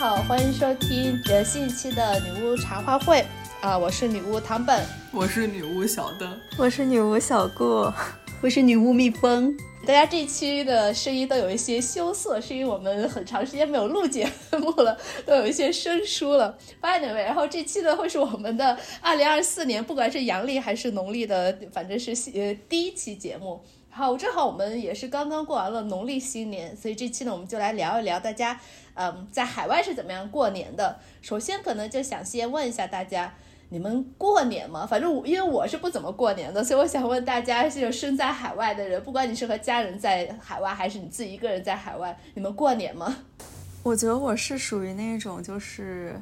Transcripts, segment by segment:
好，欢迎收听呃新一期的女巫茶话会啊、我是女巫唐本。我是女巫小灯，我是女巫小顾，我是女巫蜜蜂，大家这期的声音都有一些羞涩，是因为我们很长时间没有录节目了，都有一些生疏了。Anyway，然后这期呢会是我们的二零二四年，不管是阳历还是农历的，反正是呃第一期节目。好，正好我们也是刚刚过完了农历新年，所以这期呢我们就来聊一聊大家，嗯，在海外是怎么样过年的。首先可能就想先问一下大家，你们过年吗？反正我因为我是不怎么过年的，所以我想问大家，是有身在海外的人，不管你是和家人在海外，还是你自己一个人在海外，你们过年吗？我觉得我是属于那种，就是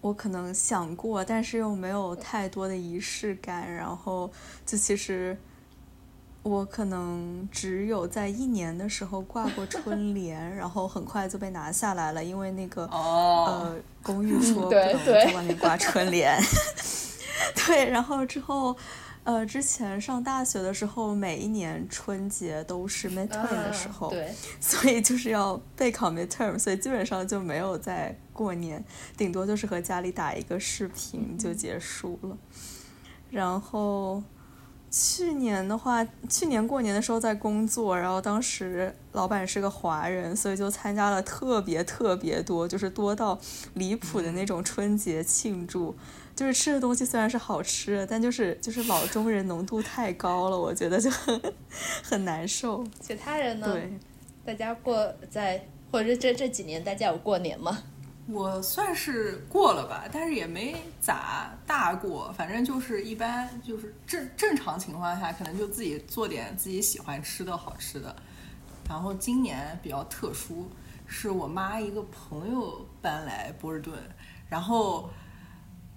我可能想过，但是又没有太多的仪式感，然后就其实我可能只有在一年的时候挂过春联，然后很快就被拿下来了，因为那个哦，呃公寓 说不能在外面挂春联。对，然后之后，呃，之前上大学的时候，每一年春节都是 midterm 的时候，啊对，所以就是要备考 midterm，所以基本上就没有在过年，顶多就是和家里打一个视频就结束了。然后去年的话，去年过年的时候在工作，然后当时老板是个华人，所以就参加了特别特别多，就是多到离谱的那种春节庆祝。就是吃的东西虽然是好吃的，但就是就是老中人浓度太高了，我觉得就很 很难受。其他人呢？对，大家过在或者这这几年大家有过年吗？我算是过了吧，但是也没咋大过，反正就是一般就是正正常情况下，可能就自己做点自己喜欢吃的好吃的。然后今年比较特殊，是我妈一个朋友搬来波士顿，然后。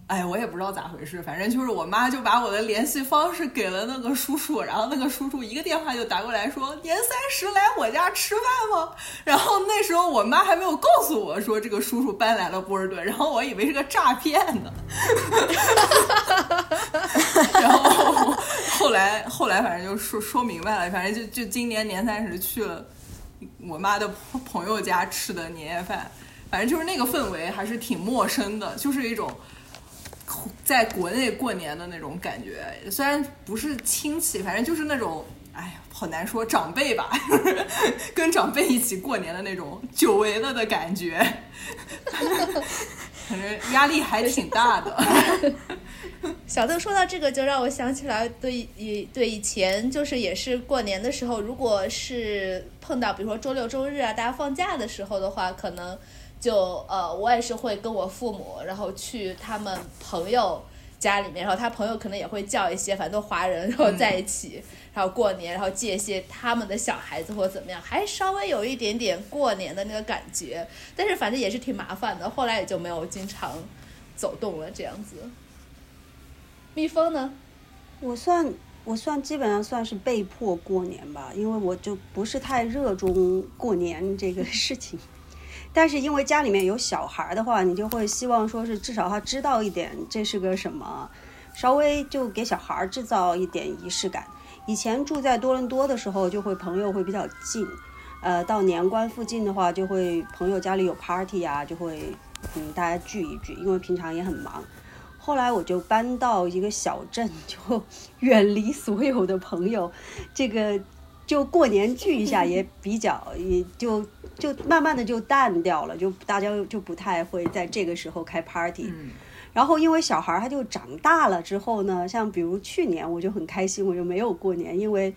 哎，我也不知道咋回事，反正就是我妈就把我的联系方式给了那个叔叔，然后那个叔叔一个电话就打过来说年三十来我家吃饭吗？然后那时候我妈还没有告诉我说这个叔叔搬来了波士顿，然后我以为是个诈骗呢。然后后来后来反正就说说明白了，反正就就今年年三十去了我妈的朋友家吃的年夜饭，反正就是那个氛围还是挺陌生的，就是一种。在国内过年的那种感觉，虽然不是亲戚，反正就是那种，哎呀，好难说，长辈吧，跟长辈一起过年的那种久违了的感觉，反正压力还挺大的。小邓说到这个，就让我想起来对以对以前就是也是过年的时候，如果是碰到比如说周六周日啊，大家放假的时候的话，可能。就呃，我也是会跟我父母，然后去他们朋友家里面，然后他朋友可能也会叫一些，反正都华人，然后在一起，然后过年，然后借一些他们的小孩子或者怎么样，还稍微有一点点过年的那个感觉，但是反正也是挺麻烦的，后来也就没有经常走动了这样子。蜜蜂呢？我算我算基本上算是被迫过年吧，因为我就不是太热衷过年这个事情。但是因为家里面有小孩的话，你就会希望说是至少他知道一点这是个什么，稍微就给小孩制造一点仪式感。以前住在多伦多的时候，就会朋友会比较近，呃，到年关附近的话，就会朋友家里有 party 啊，就会嗯大家聚一聚，因为平常也很忙。后来我就搬到一个小镇，就远离所有的朋友，这个。就过年聚一下 也比较，也就就慢慢的就淡掉了，就大家就不太会在这个时候开 party。嗯然后因为小孩他就长大了之后呢，像比如去年我就很开心，我就没有过年，因为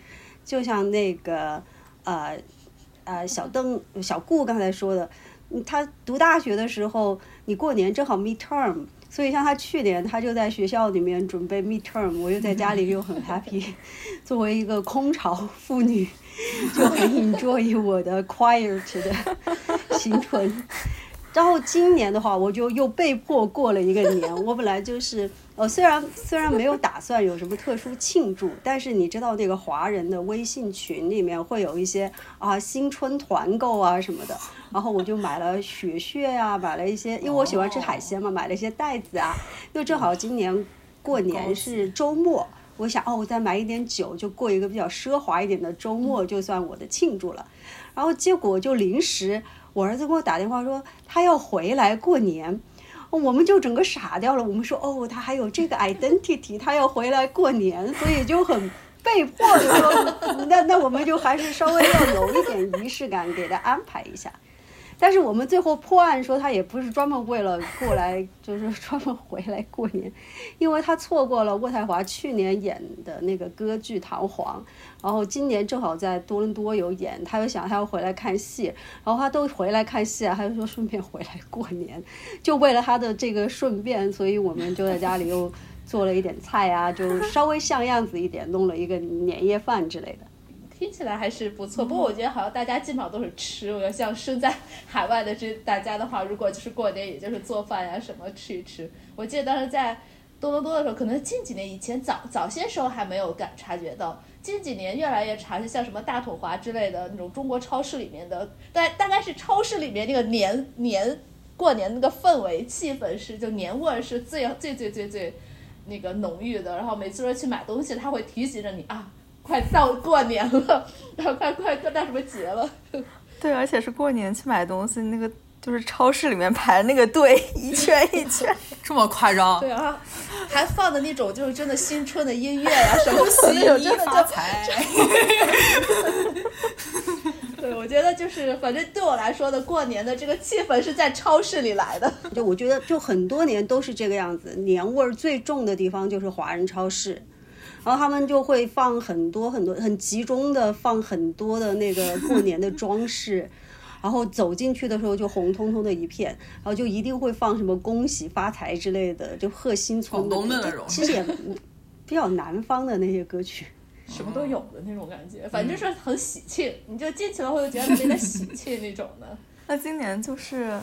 就像那个呃呃小邓小顾刚才说的，他读大学的时候，你过年正好 midterm。所以像他去年，他就在学校里面准备 midterm，我又在家里又很 happy。作为一个空巢妇女，就很 enjoy 我的 quiet 的行程。然后今年的话，我就又被迫过了一个年。我本来就是，呃，虽然虽然没有打算有什么特殊庆祝，但是你知道那个华人的微信群里面会有一些啊新春团购啊什么的，然后我就买了雪蟹呀、啊，买了一些，因为我喜欢吃海鲜嘛，买了一些袋子啊。又正好今年过年是周末，我想哦，我再买一点酒，就过一个比较奢华一点的周末，就算我的庆祝了。然后结果就临时。我儿子给我打电话说他要回来过年，我们就整个傻掉了。我们说哦，他还有这个 identity，他要回来过年，所以就很被迫的说，那那我们就还是稍微要有一点仪式感，给他安排一下。但是我们最后破案说他也不是专门为了过来，就是 专门回来过年，因为他错过了渥太华去年演的那个歌剧《唐璜》，然后今年正好在多伦多有演，他又想他要回来看戏，然后他都回来看戏啊，他就说顺便回来过年，就为了他的这个顺便，所以我们就在家里又做了一点菜啊，就稍微像样子一点，弄了一个年夜饭之类的。听起来还是不错，不过我觉得好像大家基本上都是吃。我要像身在海外的这大家的话，如果就是过年，也就是做饭呀什么吃一吃。我记得当时在多伦多的时候，可能近几年以前早早些时候还没有感察觉到，近几年越来越常，像什么大统华之类的那种中国超市里面的，大大概是超市里面那个年年过年那个氛围气氛是就年味儿是最最最最最那个浓郁的。然后每次说去买东西，他会提醒着你啊。快到过年了，然后快快快到什么节了？对，而且是过年去买东西，那个就是超市里面排那个队，一圈一圈，这么夸张？对啊，还放的那种就是真的新春的音乐呀，什么喜真的发财。对，我觉得就是反正对我来说的过年的这个气氛是在超市里来的。就我觉得就很多年都是这个样子，年味儿最重的地方就是华人超市。然后他们就会放很多很多很集中的放很多的那个过年的装饰，然后走进去的时候就红彤彤的一片，然后就一定会放什么恭喜发财之类的，就贺新春的那种，其实也 比较南方的那些歌曲，什么都有的那种感觉，反正就是很喜庆，你就进去了会觉得特别的喜庆那种的。那今年就是，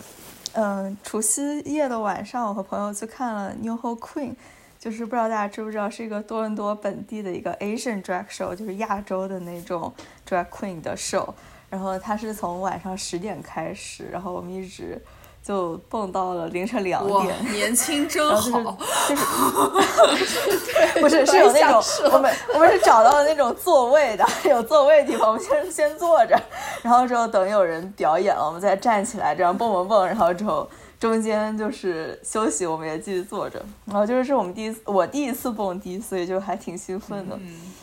嗯，除夕夜的晚上，我和朋友去看了 New h o Queen。就是不知道大家知不知道，是一个多伦多本地的一个 Asian drag show，就是亚洲的那种 drag queen 的 show。然后它是从晚上十点开始，然后我们一直就蹦到了凌晨两点。年轻真好。不是，是有那种我们我们是找到了那种座位的，有座位的地方，我们先先坐着，然后之后等有人表演了，我们再站起来，这样蹦蹦蹦，然后之后。中间就是休息，我们也继续坐着。然后就是是我们第一次，我第一次蹦迪，所以就还挺兴奋的。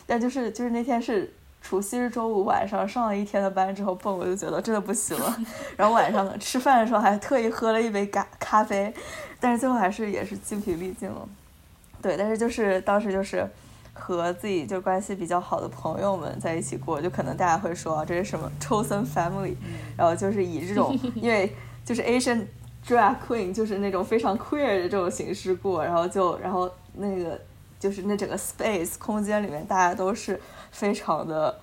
但就是就是那天是除夕是周五晚上，上了一天的班之后蹦，我就觉得真的不行了。然后晚上吃饭的时候还特意喝了一杯咖咖啡，但是最后还是也是精疲力尽了。对，但是就是当时就是和自己就关系比较好的朋友们在一起过，就可能大家会说这是什么抽森 family，然后就是以这种因为就是 Asian。Drag Queen 就是那种非常 queer 的这种形式过，然后就然后那个就是那整个 space 空间里面，大家都是非常的，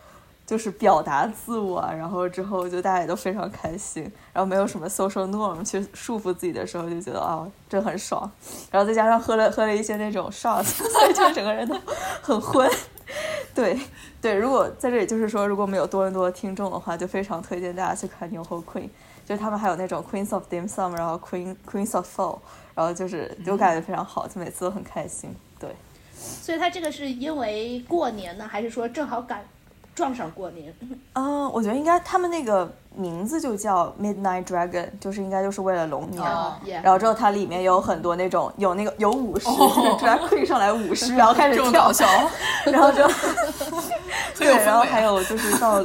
就是表达自我，然后之后就大家也都非常开心，然后没有什么 social norm 去束缚自己的时候，就觉得啊，这很爽，然后再加上喝了喝了一些那种 shots，所以就整个人都很昏。对对，如果在这里就是说，如果没有多伦多的听众的话，就非常推荐大家去看牛后 Queen。就他们还有那种 Queens of Dim Sum，然后 Queen Queens of Soul，然后就是就感觉非常好，就每次都很开心。对，所以他这个是因为过年呢，还是说正好赶撞上过年？嗯，我觉得应该他们那个。名字就叫 Midnight Dragon，就是应该就是为了龙年。然后之后它里面有很多那种有那个有舞狮，drag queen 上来舞狮，然后开始跳，然后就 对，然后还有就是到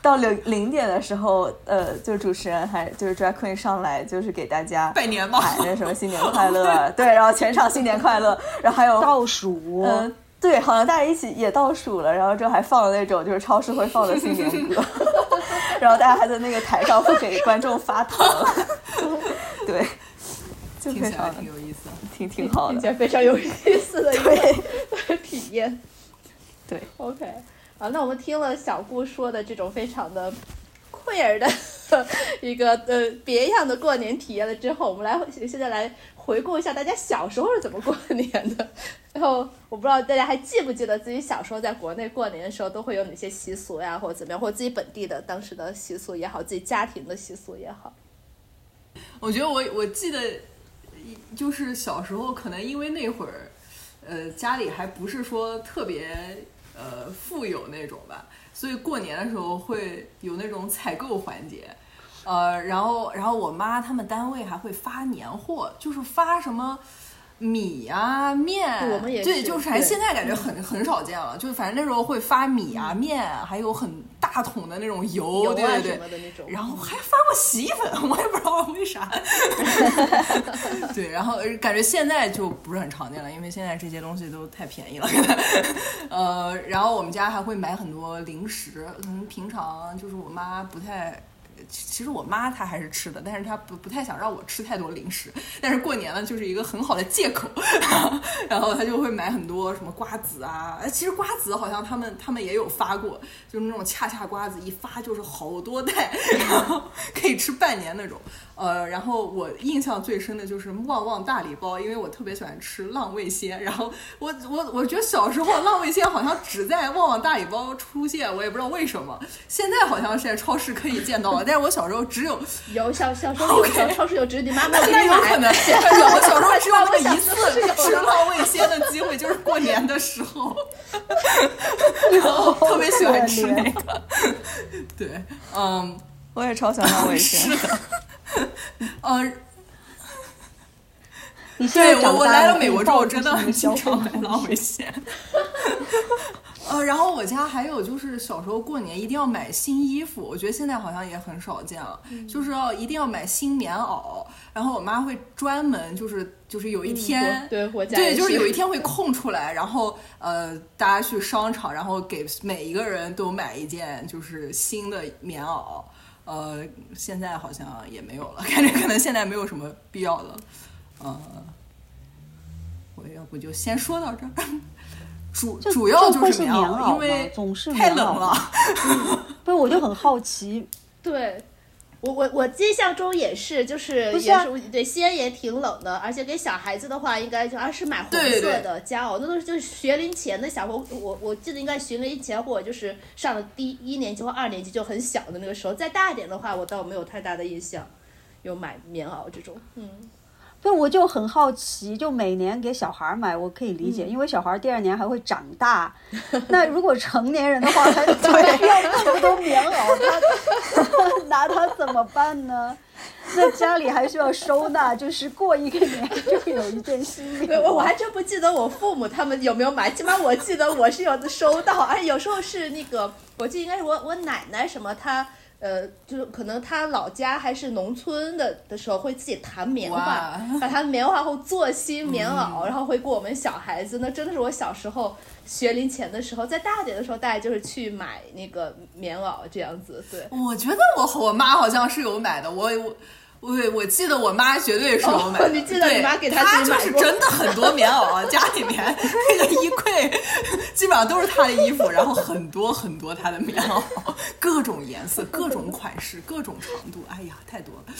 到零零点的时候，呃，就主持人还就是 drag queen 上来就是给大家拜年嘛，喊那什么新年快乐，对，然后全场新年快乐，然后还有倒数，嗯，对，好像大家一起也倒数了，然后之后还放了那种就是超市会放的新年歌。然后大家还在那个台上会给观众发糖，对，就非常挺有意思，挺挺好的，听起来非常有意思的一个体验。对，OK，啊，那我们听了小顾说的这种非常的 queer 的一个呃别样的过年体验了之后，我们来现在来。回顾一下大家小时候是怎么过年的，然后我不知道大家还记不记得自己小时候在国内过年的时候都会有哪些习俗呀，或者怎么样，或者自己本地的当时的习俗也好，自己家庭的习俗也好。我觉得我我记得，就是小时候可能因为那会儿，呃，家里还不是说特别呃富有那种吧，所以过年的时候会有那种采购环节。呃，然后然后我妈他们单位还会发年货，就是发什么。米啊面，我们也对，就是反正现在感觉很很少见了，就是反正那时候会发米啊面，还有很大桶的那种油，油啊对对对。然后还发过洗衣粉，我也不知道为啥。对，然后呃感觉现在就不是很常见了，因为现在这些东西都太便宜了。呃，然后我们家还会买很多零食，可能平常就是我妈不太。其实我妈她还是吃的，但是她不不太想让我吃太多零食。但是过年了就是一个很好的借口，然后她就会买很多什么瓜子啊。其实瓜子好像他们他们也有发过，就是那种恰恰瓜子，一发就是好多袋，然后可以吃半年那种。呃，然后我印象最深的就是旺旺大礼包，因为我特别喜欢吃浪味仙。然后我我我觉得小时候浪味仙好像只在旺旺大礼包出现，我也不知道为什么。现在好像是在超市可以见到了，但是我小时候只有 有小小时候 小超市有，只是你妈没有给那你买。有可能，有我小时候只有那么一次吃浪味仙的机会，就是过年的时候，然后特别喜欢吃那个。对，嗯，我也超喜欢浪味仙。是的，呃，你现在对我我来了美国之后，真的很经常买浪 味仙。呃，然后我家还有就是小时候过年一定要买新衣服，我觉得现在好像也很少见了，就是要一定要买新棉袄，然后我妈会专门就是就是有一天，我对我家对，就是有一天会空出来，然后呃，大家去商场，然后给每一个人都买一件就是新的棉袄。呃，现在好像也没有了，感觉可能现在没有什么必要了。呃，我要不就先说到这儿。主主要就是棉袄，因为总是太冷了。不是，我就很好奇，对，我我我印象中也是，就是不是啊也是对西安也挺冷的，而且给小孩子的话，应该就而是买红色的夹袄，那都是就是学龄前的小伙我我记得应该学龄前或者就是上了第一年级或二年级就很小的那个时候，再大一点的话，我倒没有太大的印象，有买棉袄这种，嗯，对，我就很好奇，就每年给小孩儿买，我可以理解，因为小孩儿第二年还会长大。那如果成年人的话，他 他需要那么多棉袄，他 拿他怎么办呢？那家里还需要收纳，就是过一个年就有一件新棉对，我我。还真不记得我父母他们有没有买，起码我记得我是有的收到，而且有时候是那个，我记得应该是我我奶奶什么她。呃，就是可能他老家还是农村的的时候，会自己弹棉花哇，把它棉花后做新棉袄，然后会给我们小孩子。那真的是我小时候学龄前的时候，在大点的时候，大概就是去买那个棉袄这样子。对，我觉得我和我妈好像是有买的，我我。我我记得我妈绝对是我买 的，哦你记得你对妈给她她就是真的很多棉袄啊，家里面那个衣柜基本上都是她的衣服，然后很多很多她的棉袄，各种颜色、各种款式、各种长度，哎呀，太多了。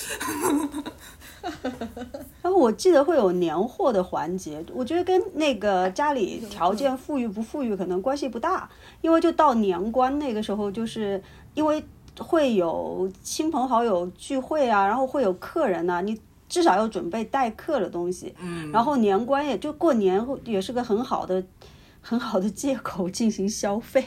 然 后我记得会有年货的环节，我觉得跟那个家里条件富裕不富裕可能关系不大，因为就到年关那个时候，就是因为会有亲朋好友聚会啊，然后会有客人呐、你至少要准备待客的东西，嗯，然后年关也就过年后也是个很好的 很好的借口进行消费。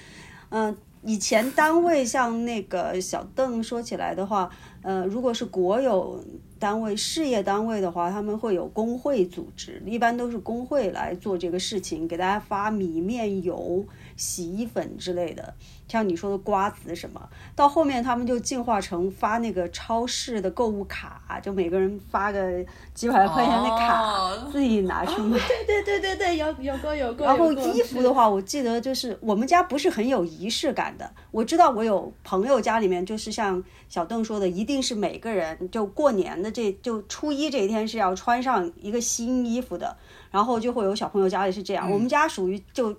嗯、以前单位像那个小邓说起来的话，呃，如果是国有单位、事业单位的话，他们会有工会组织，一般都是工会来做这个事情，给大家发米面油、洗衣粉之类的。像你说的瓜子什么，到后面他们就进化成发那个超市的购物卡，就每个人发个几百块钱的卡，哦自己拿去买。对对对对对，有有过有过。然后衣服的话，我记得就是我们家不是很有仪式感的。我知道我有朋友家里面就是像小邓说的，一定是每个人就过年的这就初一这一天是要穿上一个新衣服的，然后就会有小朋友家里是这样。我们家属于就。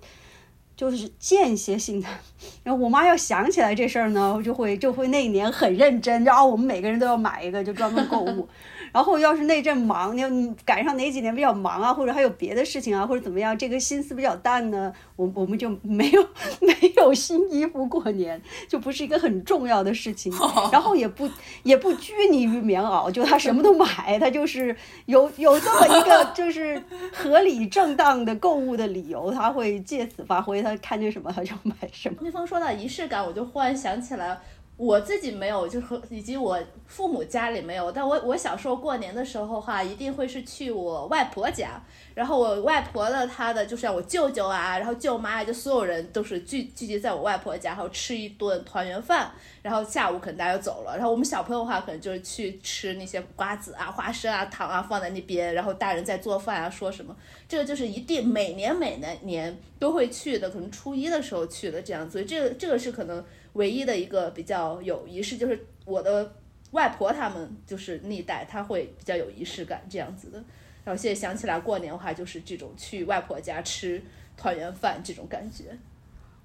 就是间歇性的，然后我妈要想起来这事儿呢，就会就会那一年很认真，然后我们每个人都要买一个，就专门购物。然后要是那阵忙，你你赶上哪几年比较忙啊，或者还有别的事情啊，或者怎么样，这个心思比较淡呢，我我们就没有 没有新衣服过年，就不是一个很重要的事情。然后也不也不拘泥于棉袄，就他什么都买，他就是有有这么一个就是合理正当的购物的理由，他会借此发挥，他看见什么他就买什么。那峰说到仪式感，我就忽然想起来，我自己没有，就和以及我父母家里没有，但我我小时候过年的时候哈，一定会是去我外婆家，然后我外婆的她的就是我舅舅啊，然后舅妈啊，就所有人都是聚聚集在我外婆家，然后吃一顿团圆饭，然后下午可能大家就走了，然后我们小朋友的话可能就是去吃那些瓜子啊、花生啊、糖啊放在那边，然后大人在做饭啊，说什么，这个就是一定每年每年年都会去的，可能初一的时候去的这样，所以这个这个是可能。唯一的一个比较有仪式，就是我的外婆他们就是那一代，他会比较有仪式感这样子的。然后现在想起来过年的话，就是这种去外婆家吃团圆饭这种感觉。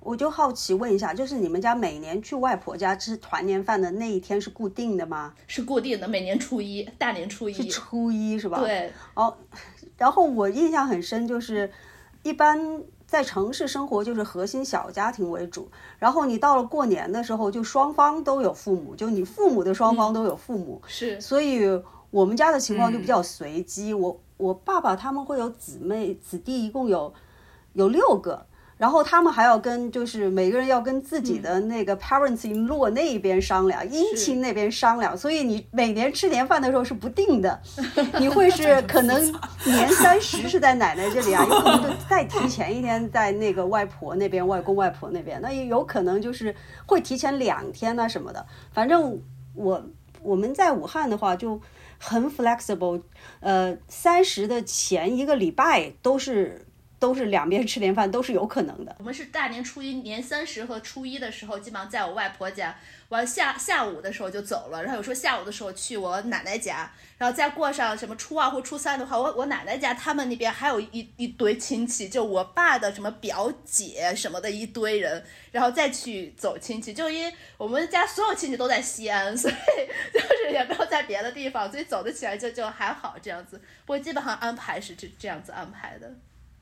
我就好奇问一下，就是你们家每年去外婆家吃团年饭的那一天是固定的吗？是固定的，每年初一，大年初一。是初一是吧？对。哦，然后我印象很深，就是一般。在城市生活就是核心小家庭为主，然后你到了过年的时候，就双方都有父母，就你父母的双方都有父母，是，所以我们家的情况就比较随机。我我爸爸他们会有姊妹子弟，一共有有六个。然后他们还要跟，就是每个人要跟自己的那个 parents in law 那一边商量，姻亲那边商量，所以你每年吃年饭的时候是不定的，你会是可能年三十是在奶奶这里啊，有可能就再提前一天在那个外婆那边、外公外婆那边，那也有可能就是会提前两天呐什么的。反正我我们在武汉的话就很 flexible，呃，三十的前一个礼拜都是。都是两边吃年饭都是有可能的。我们是大年初一、年三十和初一的时候，基本上在我外婆家，完下下午的时候就走了。然后有时候下午的时候去我奶奶家，然后再过上什么初二或初三的话，我我奶奶家他们那边还有一一堆亲戚，就我爸的什么表姐什么的一堆人，然后再去走亲戚。就因为我们家所有亲戚都在西安，所以就是也没有在别的地方，所以走得起来就就还好这样子。不过基本上安排是这这样子安排的。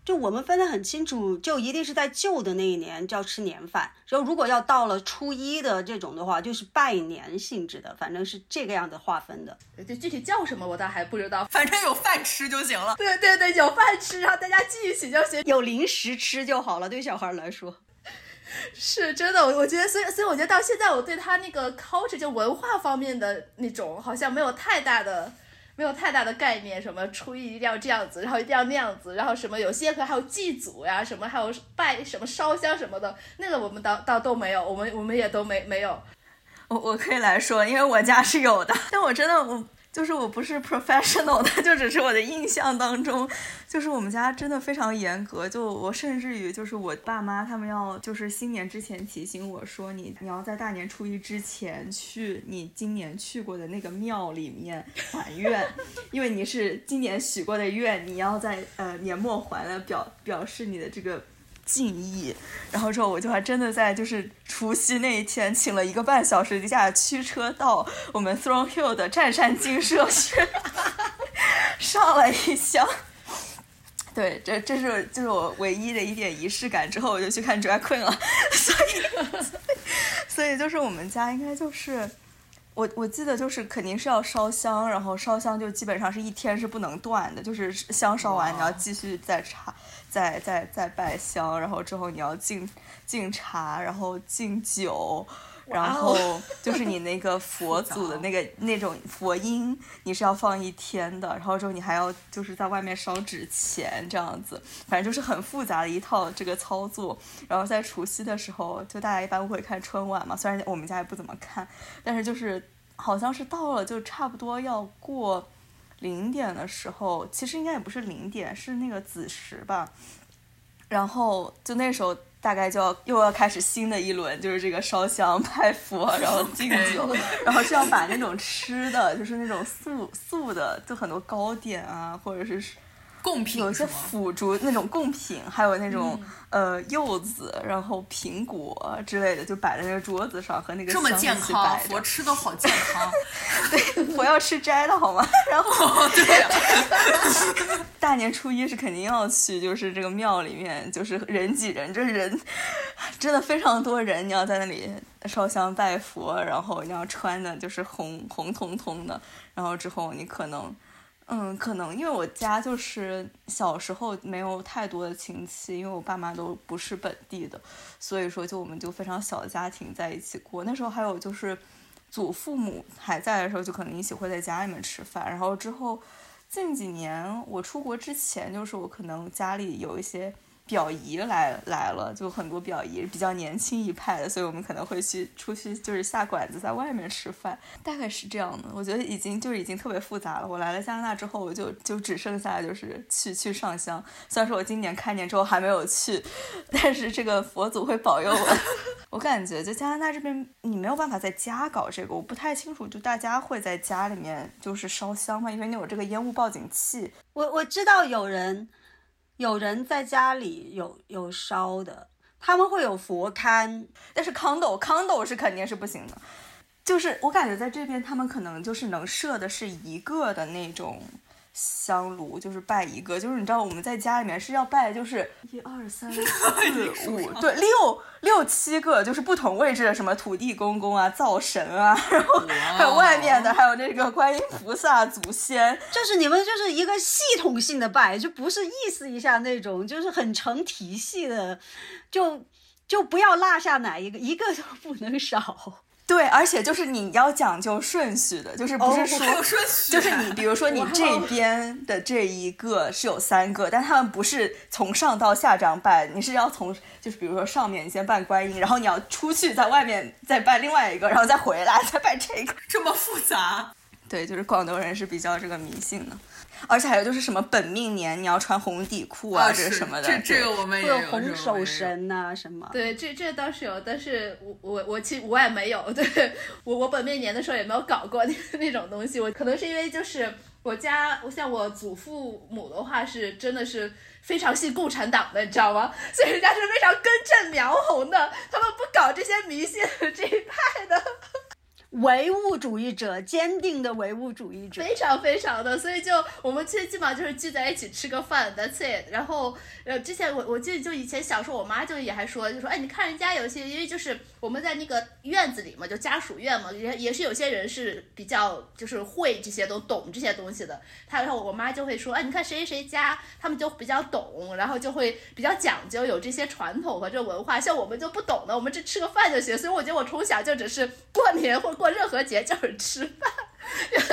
就我们分得很清楚，就一定是在旧的那一年就要吃年饭，然后如果要到了初一的这种的话，就是拜年性质的，反正是这个样子划分的。就具体叫什么我倒还不知道，反正有饭吃就行了。对对对，有饭吃，然后大家聚一起就行，有零食吃就好了。对小孩来说，是真的。我我觉得，所以所以我觉得到现在，我对他那个 culture 就文化方面的那种，好像没有太大的。没有太大的概念，什么初一一定要这样子，然后一定要那样子，然后什么有些可还有祭祖呀，什么还有拜什么烧香什么的，那个我们倒倒都没有，我们我们也都没没有。我我可以来说，因为我家是有的，但我真的我。就是我不是 professional 的，就只是我的印象当中，就是我们家真的非常严格。就我甚至于就是我爸妈他们要就是新年之前提醒我说，你你要在大年初一之前去你今年去过的那个庙里面还愿，因为你是今年许过的愿，你要在呃年末还了，表表示你的这个。敬意，然后之后我就还真的在就是除夕那一天请了一个半小时的假，驱车到我们 Throne Hill 的湛山精舍去上了一香。对，这这是就是我唯一的一点仪式感。之后我就去看 Drag Queen 了，所以所以就是我们家应该就是我我记得就是肯定是要烧香，然后烧香就基本上是一天是不能断的，就是香烧完你要继续再插。再再再拜香，然后之后你要敬敬茶，然后敬酒，然后就是你那个 佛祖的那个那种佛音，你是要放一天的，然后之后你还要就是在外面烧纸钱这样子，反正就是很复杂的一套这个操作。然后在除夕的时候，就大家一般会看春晚嘛，虽然我们家也不怎么看，但是就是好像是到了就差不多要过。零点的时候，其实应该也不是零点，是那个子时吧。然后就那时候，大概就要又要开始新的一轮，就是这个烧香拜佛，然后 敬酒，然后是要把那种吃的，就是那种素素的，就很多糕点啊，或者是。贡品有一些腐竹那种贡品，还有那种呃柚子，然后苹果之类的，就摆在那个桌子上和那个这么健康，佛吃的好健康。对，佛要吃斋的好吗？然后对，大年初一是肯定要去，就是这个庙里面，就是人挤人，这人真的非常多人，你要在那里烧香拜佛，然后你要穿的就是红红彤彤的，然后之后你可能。嗯，可能因为我家就是小时候没有太多的亲戚，因为我爸妈都不是本地的，所以说就我们就非常小的家庭在一起过。那时候还有就是祖父母还在的时候，就可能一起会在家里面吃饭。然后之后近几年我出国之前，就是我可能家里有一些。表姨来来了，就很多表姨比较年轻一派的，所以我们可能会去出去，就是下馆子，在外面吃饭，大概是这样的。我觉得已经就是已经特别复杂了。我来了加拿大之后，我就就只剩下就是去去上香。虽然说我今年开年之后还没有去，但是这个佛祖会保佑我。我感觉就加拿大这边你没有办法在家搞这个，我不太清楚，就大家会在家里面就是烧香吗？因为你有这个烟雾报警器。我我知道有人。有人在家里有有烧的，他们会有佛龛，但是康斗康斗是肯定是不行的。就是我感觉在这边，他们可能就是能设的是一个的那种。香炉就是拜一个，就是你知道我们在家里面是要拜，就是一二三 四五，对，六六七个，就是不同位置的什么土地公公啊、灶神啊，然后还有外面的，还有那个观音菩萨、祖先，就是你们就是一个系统性的拜，就不是意思一下那种，就是很成体系的，就就不要落下哪一个，一个都不能少。对，而且就是你要讲究顺序的，就是不是说，就是你比如说你这边的这一个是有三个，但他们不是从上到下这样拜，你是要从就是比如说上面你先拜观音，然后你要出去在外面再拜另外一个，然后再回来再拜这个，这么复杂？对，就是广东人是比较这个迷信的。而且还有就是什么本命年你要穿红底裤啊，这什么的，这这个我们也有红手绳呐什么。对，这这倒是有，但是我我我其实我也没有，对我我本命年的时候也没有搞过那那种东西。我可能是因为就是我家，像我祖父母的话是真的是非常信共产党的，你知道吗？所以人家是非常根正苗红的，他们不搞这些迷信这一派的。唯物主义者，坚定的唯物主义者，非常非常的，所以就我们其实基本上就是聚在一起吃个饭，That's it。然后呃，之前我我记得就以前小时候，我妈就也还说，就说哎，你看人家有些，因为就是我们在那个院子里嘛，就家属院嘛，也也是有些人是比较就是会这些都懂这些东西的。他然后我妈就会说，哎，你看谁谁家，他们就比较懂，然后就会比较讲究，有这些传统和这文化。像我们就不懂的，我们这吃个饭就行。所以我觉得我从小就只是过年或过。任何节就是吃饭，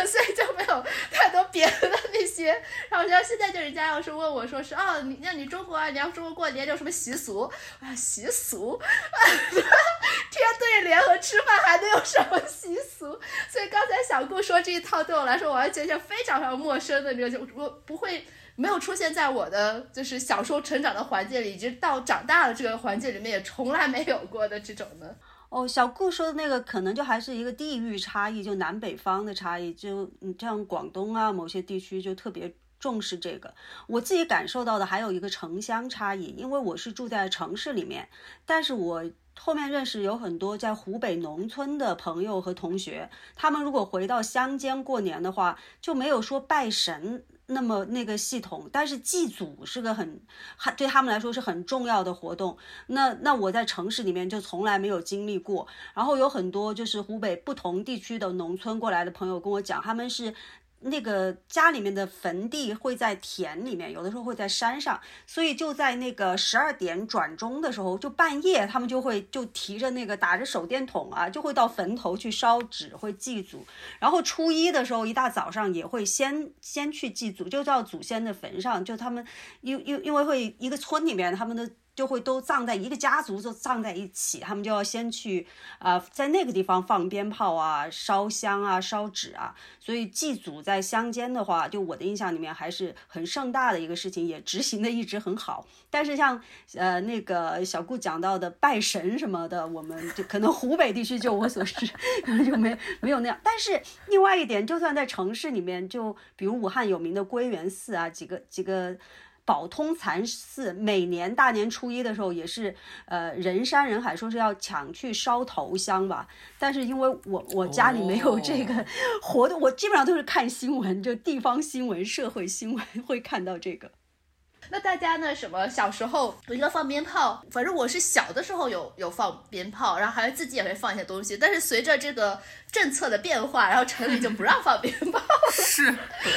所以就没有太多别的那些。然后像现在就人家要是问我说是哦，你那你中国啊，你要中国过年有什么习俗？啊，习俗，贴对联和吃饭还能有什么习俗？所以刚才小顾说这一套对我来说完全是非常非常陌生的，这个就我不会没有出现在我的就是小时候成长的环境里，一直到长大了这个环境里面也从来没有过的这种的。哦，小顾说的那个可能就还是一个地域差异，就南北方的差异，就你像广东啊，某些地区就特别重视这个。我自己感受到的还有一个城乡差异，因为我是住在城市里面，但是我后面认识有很多在湖北农村的朋友和同学，他们如果回到乡间过年的话，就没有说拜神。那么那个系统，但是祭祖是个很，还对他们来说是很重要的活动。那那我在城市里面就从来没有经历过。然后有很多就是湖北不同地区的农村过来的朋友跟我讲，他们是。那个家里面的坟地会在田里面，有的时候会在山上，所以就在那个十二点转钟的时候，就半夜，他们就会就提着那个打着手电筒啊，就会到坟头去烧纸，会祭祖。然后初一的时候，一大早上也会先先去祭祖，就到祖先的坟上，就他们因因因为会一个村里面他们的。就会都葬在一个家族，就葬在一起。他们就要先去，呃，在那个地方放鞭炮啊、烧香啊、烧纸啊。所以祭祖在乡间的话，就我的印象里面还是很盛大的一个事情，也执行的一直很好。但是像呃那个小顾讲到的拜神什么的，我们就可能湖北地区就我所知，可能就没没有那样。但是另外一点，就算在城市里面，就比如武汉有名的归元寺啊，几个几个。宝通禅寺每年大年初一的时候也是，呃，人山人海，说是要抢去烧头香吧。但是因为我我家里没有这个活动，我基本上都是看新闻，就地方新闻、社会新闻会看到这个。那大家呢？什么小时候一个放鞭炮，反正我是小的时候有有放鞭炮，然后还自己也会放一些东西。但是随着这个政策的变化，然后城里就不让放鞭炮了。是，对，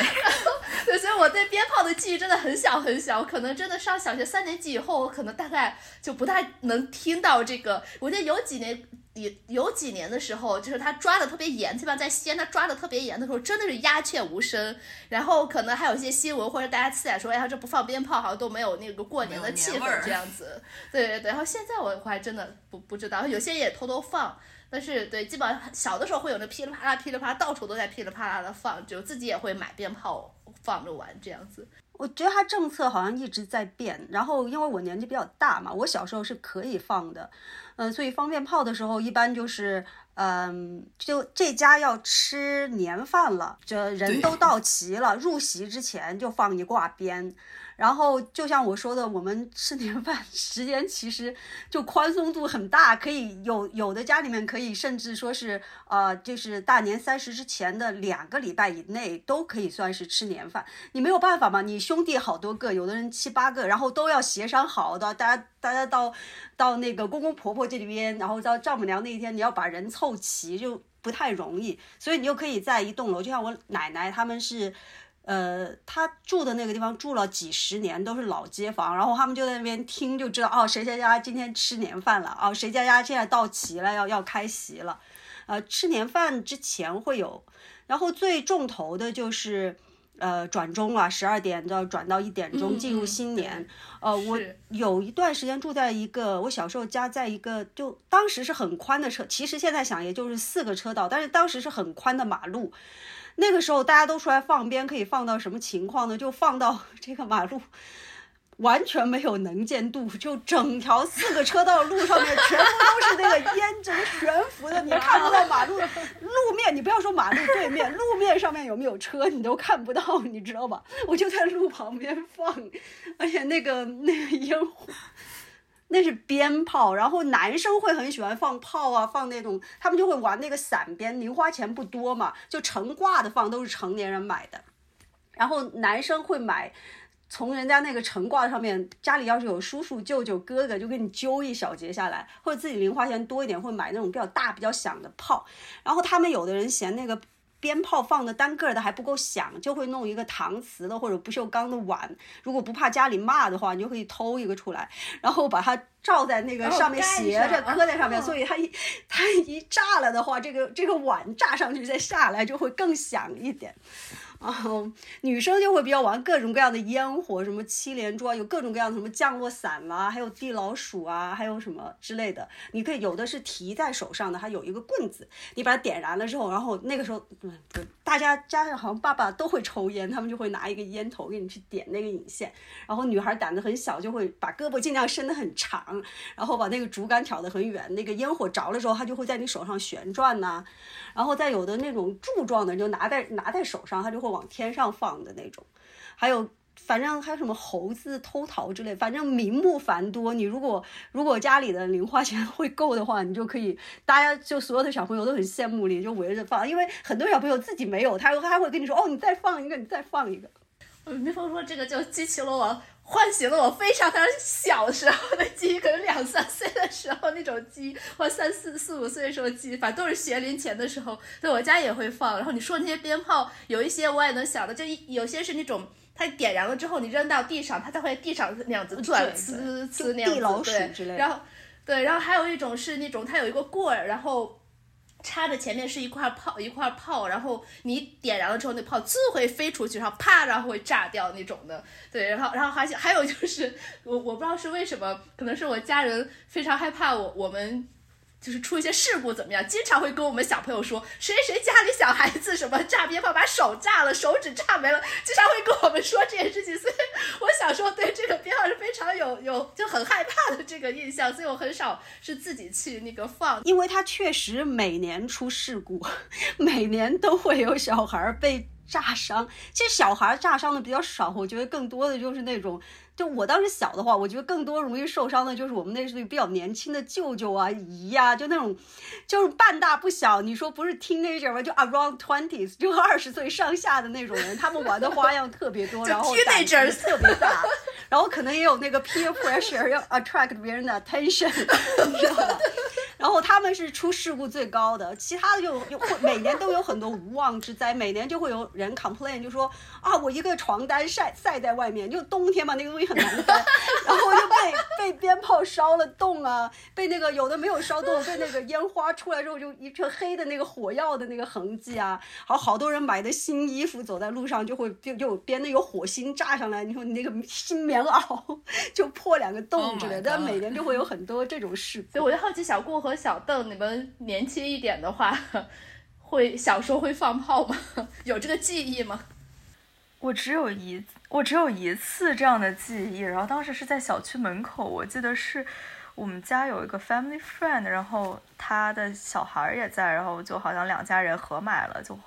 对，所以我对鞭炮的记忆真的很小很小，可能真的上小学三年级以后，我可能大概就不太能听到这个。我记得有几年。有有几年的时候，就是他抓的特别严，基本上在西安他抓的特别严的时候，真的是鸦雀无声。然后可能还有一些新闻或者大家起来说，哎呀，这不放鞭炮好像都没有那个过年的气氛这样子。对对对。然后现在我我还真的不不知道，有些也偷偷放，但是对，基本上小的时候会有那噼里啪啦噼里啪啦，到处都在噼里啪啦的放，就自己也会买鞭炮放着玩这样子。我觉得他政策好像一直在变，然后因为我年纪比较大嘛，我小时候是可以放的。嗯，所以放鞭炮的时候，一般就是，嗯，就这家要吃年饭了，这人都到齐了，入席之前就放一挂鞭。然后就像我说的，我们吃年饭 时间其实就宽松度很大，可以有有的家里面可以甚至说是，呃，就是大年三十之前的两个礼拜以内都可以算是吃年饭。你没有办法嘛，你兄弟好多个，有的人七八个，然后都要协商好的，大家大家到到那个公公婆婆这里边，然后到丈母娘那一天，你要把人凑齐就不太容易，所以你就可以在一栋楼，就像我奶奶他们是。呃，他住的那个地方住了几十年，都是老街坊，然后他们就在那边听，就知道哦，谁家家今天吃年饭了，哦，谁家家现在到齐了，要要开席了，呃，吃年饭之前会有，然后最重头的就是，呃，转钟了，十二点要转到一点钟进入新年，呃，我有一段时间住在一个，我小时候家在一个，就当时是很宽的车，其实现在想也就是四个车道，但是当时是很宽的马路。那个时候大家都出来放鞭，可以放到什么情况呢？就放到 这个马路完全没有能见度，就整条四个车道路上面全部都是那个烟整悬浮的，你看不到马路的路面，你不要说马路对面，路面上面有没有车你都看不到，你知道吧？我就在路旁边放，而且那个那个烟火。那是鞭炮，然后男生会很喜欢放炮啊，放那种，他们就会玩那个散鞭，零花钱不多嘛，就成挂的放，都是成年人买的。然后男生会买，从人家那个成挂上面，家里要是有叔叔、舅舅、哥哥，就给你揪一小节下来，或者自己零花钱多一点，会买那种比较大、比较响的炮。然后他们有的人嫌那个。鞭炮放的单个的还不够响，就会弄一个搪瓷的或者不锈钢的碗。如果不怕家里骂的话，你就可以偷一个出来，然后把它罩在那个上面，斜着搁在上面。所以它一它一炸了的话，这个这个碗炸上去再下来就会更响一点。哦，女生就会比较玩各种各样的烟火，什么七连珠啊，有各种各样的什么降落伞啦，还有地老鼠啊，还有什么之类的。你可以有的是提在手上的，还有一个棍子，你把它点燃了之后，然后那个时候，嗯，大家家里好像爸爸都会抽烟，他们就会拿一个烟头给你去点那个引线。然后女孩胆子很小，就会把胳膊尽量伸得很长，然后把那个竹竿挑得很远。那个烟火着了之后，它就会在你手上旋转呐。然后再有的那种柱状的，就拿在拿在手上，它就会往。往天上放的那种，还有反正还有什么猴子偷桃之类，反正名目繁多。你如果如果家里的零花钱 会够的话，你就可以，大家就所有的小朋友都很羡慕你，就围着放。因为很多小朋友自己没有，他他会跟你说：“哦，你再放一个，你再放一个。”蜜蜂说：“这个就激起了我，唤醒了我非常非常小时候的记忆，可能两三岁的时候那种记忆，或三四四五岁的时候记忆，反正都是学龄前的时候，在我家也会放。然后你说那些鞭炮，有一些我也能想到，就一有些是那种它点燃了之后，你扔到地上，它才会地上那样子转，呲呲那样子，对。然后对，然后还有一种是那种它有一个棍儿，然后。插的前面是一块炮，一块炮，然后你点燃了之后，那炮自会飞出去，然后啪，然后会炸掉那种的。对，然后，然后还还有就是，我我不知道是为什么，可能是我家人非常害怕我我们。就是出一些事故怎么样？经常会跟我们小朋友说，谁谁家里小孩子什么炸鞭炮把手炸了，手指炸没了，经常会跟我们说这件事情。所以我小时候对这个鞭炮是非常有有就很害怕的这个印象，所以我很少是自己去那个放，因为它确实每年出事故，每年都会有小孩被炸伤。其实小孩炸伤的比较少，我觉得更多的就是那种。就我当时小的话，我觉得更多容易受伤的就是我们那时候比较年轻的舅舅啊、姨呀，就那种，就是半大不小。你说不是 teenager 吗？就 around twenties，就二十岁上下的那种人，他们玩的花样特别多，然后胆子特别大。然后可能也有那个 peer pressure 要 attract 别人的 attention，你知道吧？然后他们是出事故最高的，其他的就就会每年都有很多无妄之灾，每年就会有人 complain 就说啊，我一个床单晒晒在外面，就冬天嘛，那个东西很难干，然后就被被鞭炮烧了洞啊，被那个有的没有烧洞，被那个烟花出来之后就一片黑的那个火药的那个痕迹啊，好好多人买的新衣服走在路上就会就就边那有火星炸上来，你说你那个新棉袄 就破两个洞之类 Oh 但每年就会有很多这种事故。所以我就好奇小顾和小邓，你们年轻一点的话，会小时候会放炮吗？有这个记忆吗？我只有一我只有一次这样的记忆，然后当时是在小区门口，我记得是我们家有一个 family friend，然后他的小孩也在，然后就好像两家人合买了，就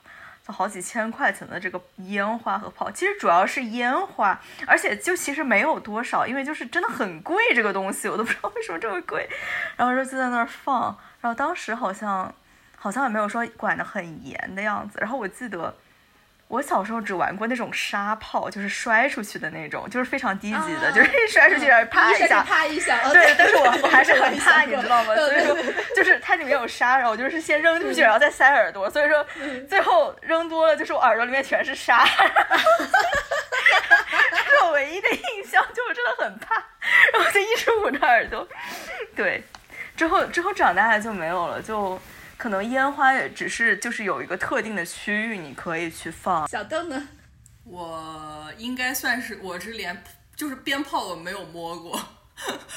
好几千块钱的这个烟花和炮，其实主要是烟花，而且就其实没有多少，因为就是真的很贵这个东西，我都不知道为什么这么贵，然后就就在那儿放，然后当时好像好像也没有说管得很严的样子，然后我记得。我小时候只玩过那种沙炮，就是摔出去的那种，就是非常低级的，啊就是一摔出去，啪一下，啪一下，哦对，但是我我还是 很怕，你知道吗？所以说，就是它里面有沙，然后我就是先扔出去，然后再塞耳朵，所以说最后扔多了，就是我耳朵里面全是沙。这是我唯一的印象，就我真的很怕，然后就一直捂着耳朵。对，之后之后长大了就没有了，就可能烟花也只是就是有一个特定的区域你可以去放。小邓呢？我应该算是我是连就是鞭炮我没有摸过，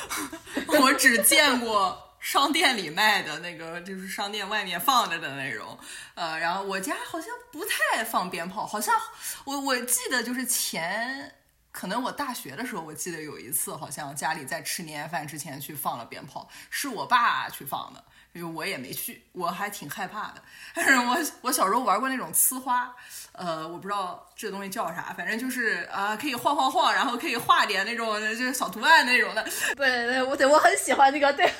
我只见过商店里卖的那个，就是商店外面放着的那种。呃，然后我家好像不太放鞭炮，好像我我记得就是前。可能我大学的时候，我记得有一次，好像家里在吃年夜饭之前去放了鞭炮，是我爸去放的，因为我也没去，我还挺害怕的。但是我我小时候玩过那种呲花，呃，我不知道这东西叫啥，反正就是啊、可以晃晃晃，然后可以画点那种就是小图案那种的。对对，我对我很喜欢那个，对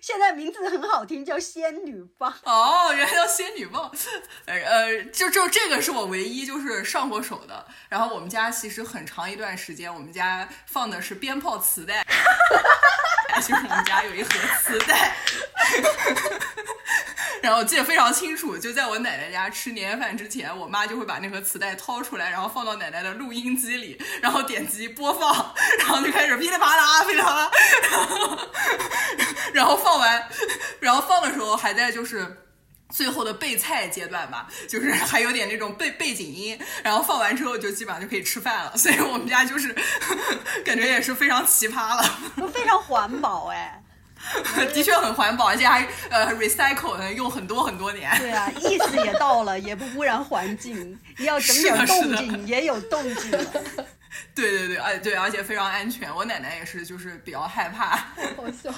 现在名字很好听，叫仙女棒。哦，原来叫仙女棒，呃呃，就就这个是我唯一就是上过手的。然后我们家其实很长一段时间，我们家放的是鞭炮磁带，就是我们家有一盒磁带。然后记得非常清楚，就在我奶奶家吃年夜饭之前，我妈就会把那盒磁带掏出来，然后放到奶奶的录音机里，然后点击播放，然后就开始噼里啪啦噼里啪啦，然后然后放完，然后放的时候还在就是。最后的备菜阶段吧，就是还有点那种背背景音，然后放完之后就基本上就可以吃饭了，所以我们家就是 感觉也是非常奇葩了。非常环保哎。的确很环保，而且还呃 recycle 能用很多很多年。对啊，意思也到了，也不污染环境。你要整点动静，也有动静了。对对对，哎对，而且非常安全。我奶奶也是，就是比较害怕。好笑。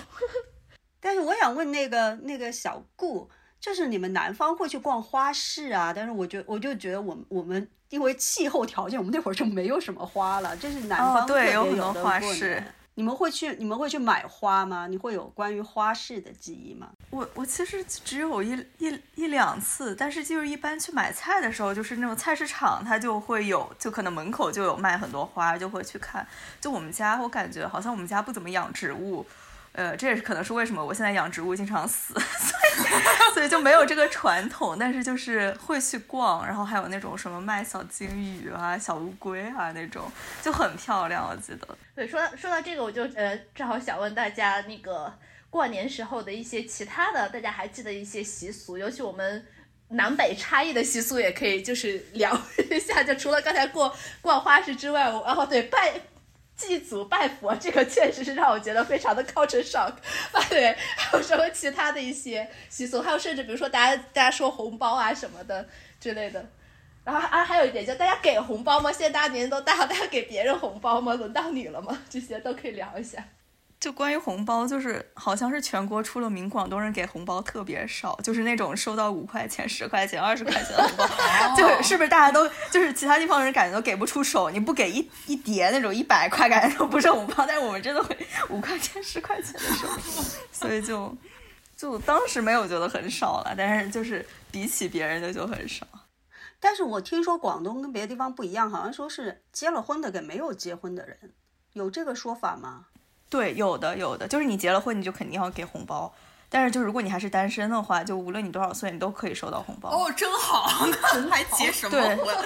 但是我想问那个那个小顾，就是你们南方会去逛花市啊？但是我觉我就觉得我们我们因为气候条件，我们那会儿就没有什么花了，这是南哦方特别对有很多的花市年你们会去你们会去买花吗？你会有关于花市的记忆吗？我我其实只有一一一两次，但是就是一般去买菜的时候，就是那种菜市场，它就会有，就可能门口就有卖很多花，就会去看。就我们家，我感觉好像我们家不怎么养植物，呃，这也是可能是为什么我现在养植物经常死，所以所以就没有这个传统。但是就是会去逛，然后还有那种什么卖小金鱼啊、小乌龟啊那种，就很漂亮，我记得。对，说到说到这个，我就呃正好想问大家，那个过年时候的一些其他的，大家还记得一些习俗，尤其我们南北差异的习俗，也可以就是聊 一下。就除了刚才过逛花市之外，我然后对拜。祭祖拜佛，这个确实是让我觉得非常的 culture shock。啊，对，还有什么其他的一些习俗，还有甚至比如说大家大家说红包啊什么的之类的。然后啊，还有一点，就大家给红包吗？现在大家年纪都大，大家给别人红包吗？轮到你了吗？这些都可以聊一下。就关于红包，就是好像是全国出了名，广东人给红包特别少，就是那种收到五块钱、十块钱、二十块钱的红包，就是是不是大家都就是其他地方人感觉都给不出手，你不给一一叠那种一百块，感觉都不是红包，但是我们真的会五块钱、十块钱的收，所以就就当时没有觉得很少了，但是就是比起别人的就很少。但是我听说广东跟别的地方不一样，好像说是结了婚的给没有结婚的人有这个说法吗？对，有的有的，就是你结了婚，你就肯定要给红包。但是，就如果你还是单身的话，就无论你多少岁，你都可以收到红包。哦，真好，那还结什么对婚？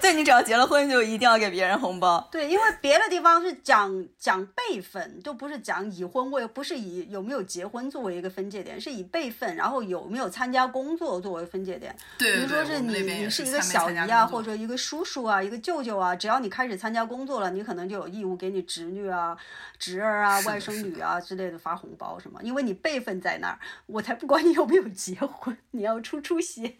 对你只要结了婚，就一定要给别人红包。对，因为别的地方是讲讲辈分，就不是讲已婚未，不是以有没有结婚作为一个分界点，是以辈分，然后有没有参加工作作为分界点。对对对，比如说是你你是一个小姨啊，或者一个叔叔啊，一个舅舅啊，只要你开始参加工作了，你可能就有义务给你侄女啊、侄儿啊、外甥女啊之类的发红包什么，因为你辈分在那儿，我才不管你有没有结婚，你要出出息。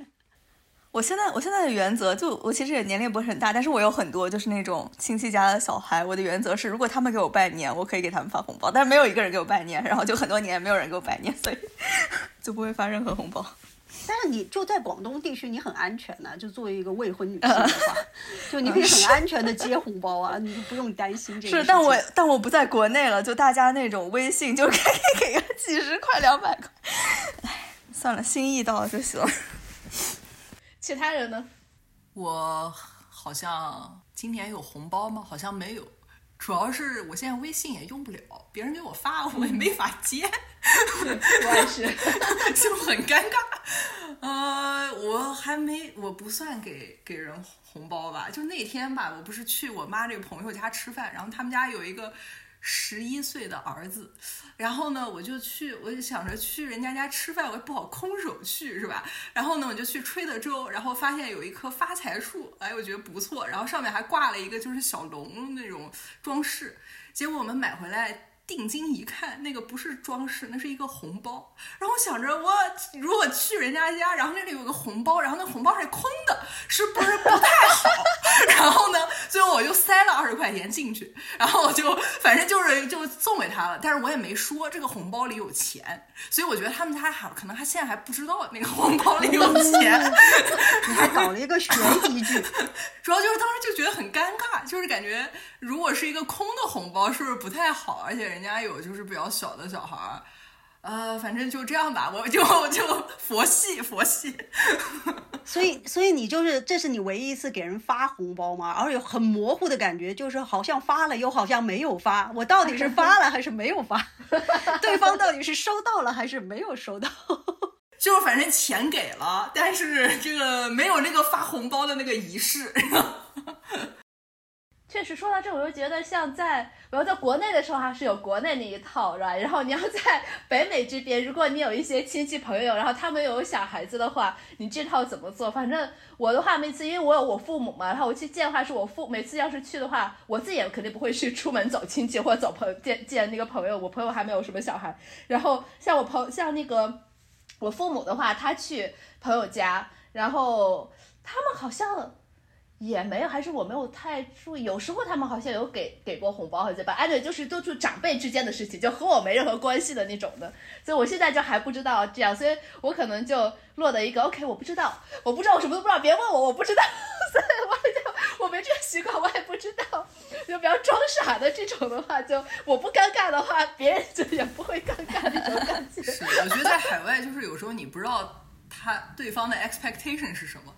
我现在我现在的原则就我其实也年龄不是很大，但是我有很多就是那种亲戚家的小孩，我的原则是，如果他们给我拜年，我可以给他们发红包，但是没有一个人给我拜年，然后就很多年没有人给我拜年，所以 就不会发任何红包。但是你就在广东地区，你很安全的、就作为一个未婚女性的 话，就你可以很安全的接红包啊，你就不用担心这个是，事但我但我不在国内了，就大家那种微信就可以给个几十块、两百块，唉，算了，心意到了就行了。其他人呢？我好像今年有红包吗？好像没有，主要是我现在微信也用不了，别人给我发我也没法接，我也是。就很尴尬。呃，我还没，我不算给给人红包吧。就那天吧，我不是去我妈这个朋友家吃饭，然后他们家有一个十一岁的儿子，然后呢，我就去，我就想着去人家家吃饭，我也不好空手去，是吧？然后呢，我就去吹的州，然后发现有一棵发财树，哎，我觉得不错，然后上面还挂了一个就是小龙那种装饰，结果我们买回来。定睛一看，那个不是装饰，那是一个红包。然后我想着，我如果去人家家，然后那里有个红包，然后那红包是空的，是不是不太好？然后呢，最后我就塞了二十块钱进去，然后我就反正就是就送给他了，但是我也没说这个红包里有钱，所以我觉得他们家还可能他现在还不知道那个红包里有钱。你还搞了一个悬疑剧，主要就是当时就觉得很尴尬，就是感觉如果是一个空的红包，是不是不太好？而且人家有就是比较小的小孩儿，呃，反正就这样吧，我就 就佛系佛系。所以所以你就是这是你唯一一次给人发红包吗？而且很模糊的感觉，就是好像发了又好像没有发，我到底是发了还是没有发？对方到底是收到了还是没有收到？就是反正钱给了，但是这个没有那个发红包的那个仪式。确实说到这，我就觉得像在我要在国内的时候还是有国内那一套，是吧？然后你要在 北美这边，如果你有一些亲戚朋友，然后他们有小孩子的话，你这套怎么做？反正我的话，每次因为我有我父母嘛，然后我去见的话，是我父每次要是去的话，我自己也肯定不会去出门走亲戚或者走朋友见见那个朋友，我朋友还没有什么小孩。然后像我朋像那个我父母的话，他去朋友家，然后他们好像。也没有，还是我没有太注意。有时候他们好像有给给过红包好像吧，哎对，就是都是长辈之间的事情，就和我没任何关系的那种的。所以我现在就还不知道这样，所以我可能就落得一个 OK，我不知道，我不知道，我什么都不知道，别问我，我不知道。所以我就我没这个习惯，我也不知道。就比较装傻的这种的话，就我不尴尬的话，别人就也不会尴尬那种感觉。是，我觉得在海外就是有时候你不知道他对方的 expectation 是什么。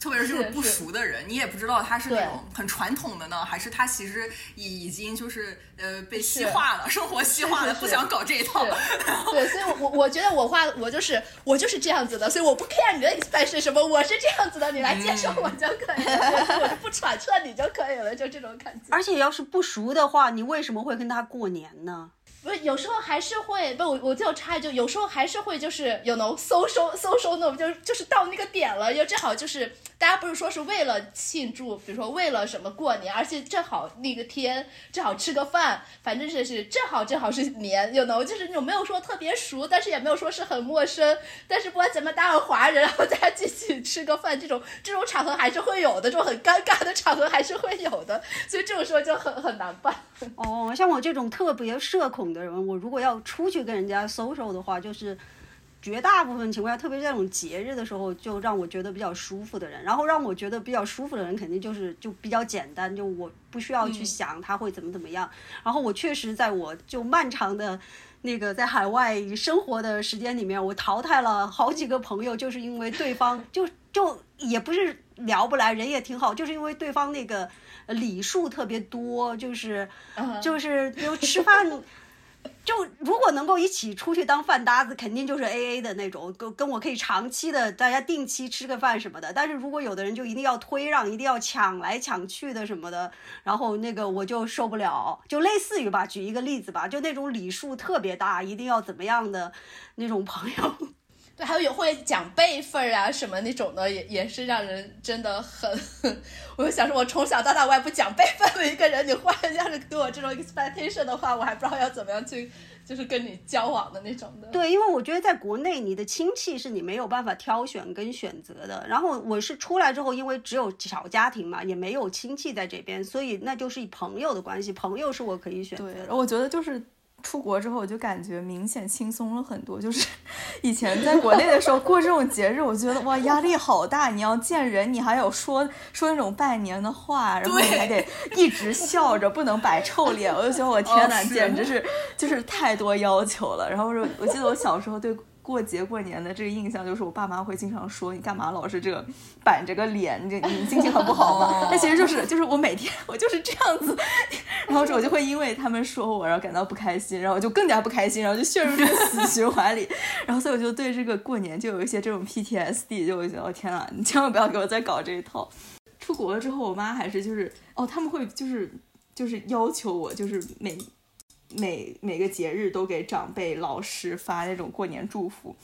特别是就是不熟的人，你也不知道他是那种很传统的呢，还是他其实已已经就是呃被西化了，生活西化了，不想搞这一套。对，所以我我我觉得我话我就是我就是这样子的，所以我不 care 你的 expect 是什么，我是这样子的，你来接受我就可以了，我就不揣测你就可以了，就这种感觉。而且要是不熟的话，你为什么会跟他过年呢？不是，有时候还是会不，我我就插一句，有时候还是会就是有能搜收搜收那种，就就是到那个点了，又正好就是大家不是说是为了庆祝，比如说为了什么过年，而且正好那个天正好吃个饭，反正是是正好正好是年，有能就是那种没有说特别熟，但是也没有说是很陌生，但是不管怎么大家华人，然后大家一起吃个饭，这种这种场合还是会有的，这种很尴尬的场合还是会有的，所以这种时候就很很难办。哦，像我这种特别社恐的人，我如果要出去跟人家 social 的话，就是绝大部分情况下，特别是这种节日的时候，就让我觉得比较舒服的人。然后让我觉得比较舒服的人，肯定就是就比较简单，就我不需要去想他会怎么怎么样。然后我确实在我就漫长的那个在海外生活的时间里面，我淘汰了好几个朋友，就是因为对方就。就也不是聊不来，人也挺好，就是因为对方那个礼数特别多，就是就是比如吃饭。就如果能够一起出去当饭搭子，肯定就是 A A 的那种，跟跟我可以长期的大家定期吃个饭什么的。但是如果有的人就一定要推让，一定要抢来抢去的什么的，然后那个我就受不了。就类似于吧，举一个例子吧，就那种礼数特别大，一定要怎么样的那种朋友。对，还有也会讲辈分啊什么那种的，也也是让人真的很。我就想说，我从小到大我也不讲辈分的一个人，你忽然要是给我这种 expectation 的话，我还不知道要怎么样去，就是跟你交往的那种的。对，因为我觉得在国内，你的亲戚是你没有办法挑选跟选择的。然后我是出来之后，因为只有小家庭嘛，也没有亲戚在这边，所以那就是以朋友的关系，朋友是我可以选择的。我觉得就是。出国之后，我就感觉明显轻松了很多。就是 以前在国内的时候过这种节日，我觉得哇压力好大。你要见人，你还有说说那种拜年的话，然后你还得一直笑着，不能摆臭脸。我就觉得我天哪，简直是就是太多要求了。然后我我记得我小时候对。过节过年的这个印象就是我爸妈会经常说你干嘛老是这个板着个脸，你你心情很不好吗？但其实就是就是我每天我就是这样子，然后我就会因为他们说我然后感到不开心，然后我就更加不开心，然后就陷入这个死循环里，然后所以我就对这个过年就有一些这种 PTSD，就会觉得天啊，你千万不要给我再搞这一套。出国了之后，我妈还是就是哦，他们会就是就是要求我就是每。每每个节日都给长辈、老师发那种过年祝福，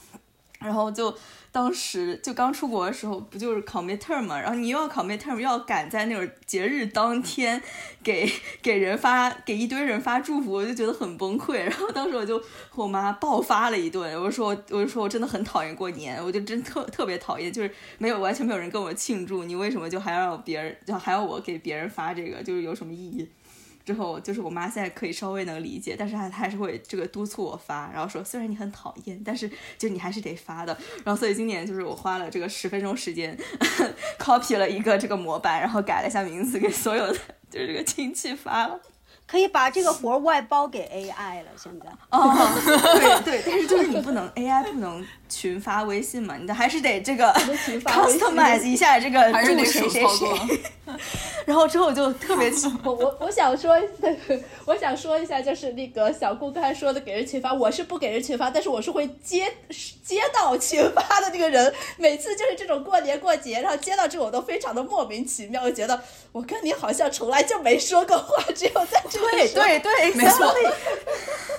然后就当时就刚出国的时候，不就是考 midterm 嘛，然后你又要考 midterm，又要赶在那种节日当天给给人发给一堆人发祝福，我就觉得很崩溃。然后当时我就和我妈爆发了一顿，我说我就说我真的很讨厌过年，我就真特特别讨厌，就是没有完全没有人跟我庆祝，你为什么就还要别人就还要我给别人发这个，就是有什么意义？之后就是我妈现在可以稍微能理解，但是她她还是会这个督促我发，然后说虽然你很讨厌，但是就你还是得发的。然后所以今年就是我花了这个十分钟时间，copy 了一个这个模板，然后改了一下名字，给所有的就是这个亲戚发了。可以把这个活外包给 AI 了，现在。哦，对对，但是就是你不能 AI 不能群发微信嘛，你还是得这个 customize 一下这个祝谁谁谁。然后之后就特别，我我我想说，我想说一下，就是那个小顾刚才说的给人群发，我是不给人群发，但是我是会接接到群发的那个人。每次就是这种过年过节，然后接到这种我都非常的莫名其妙，我觉得我跟你好像从来就没说过话，只有在这。对对对，没错。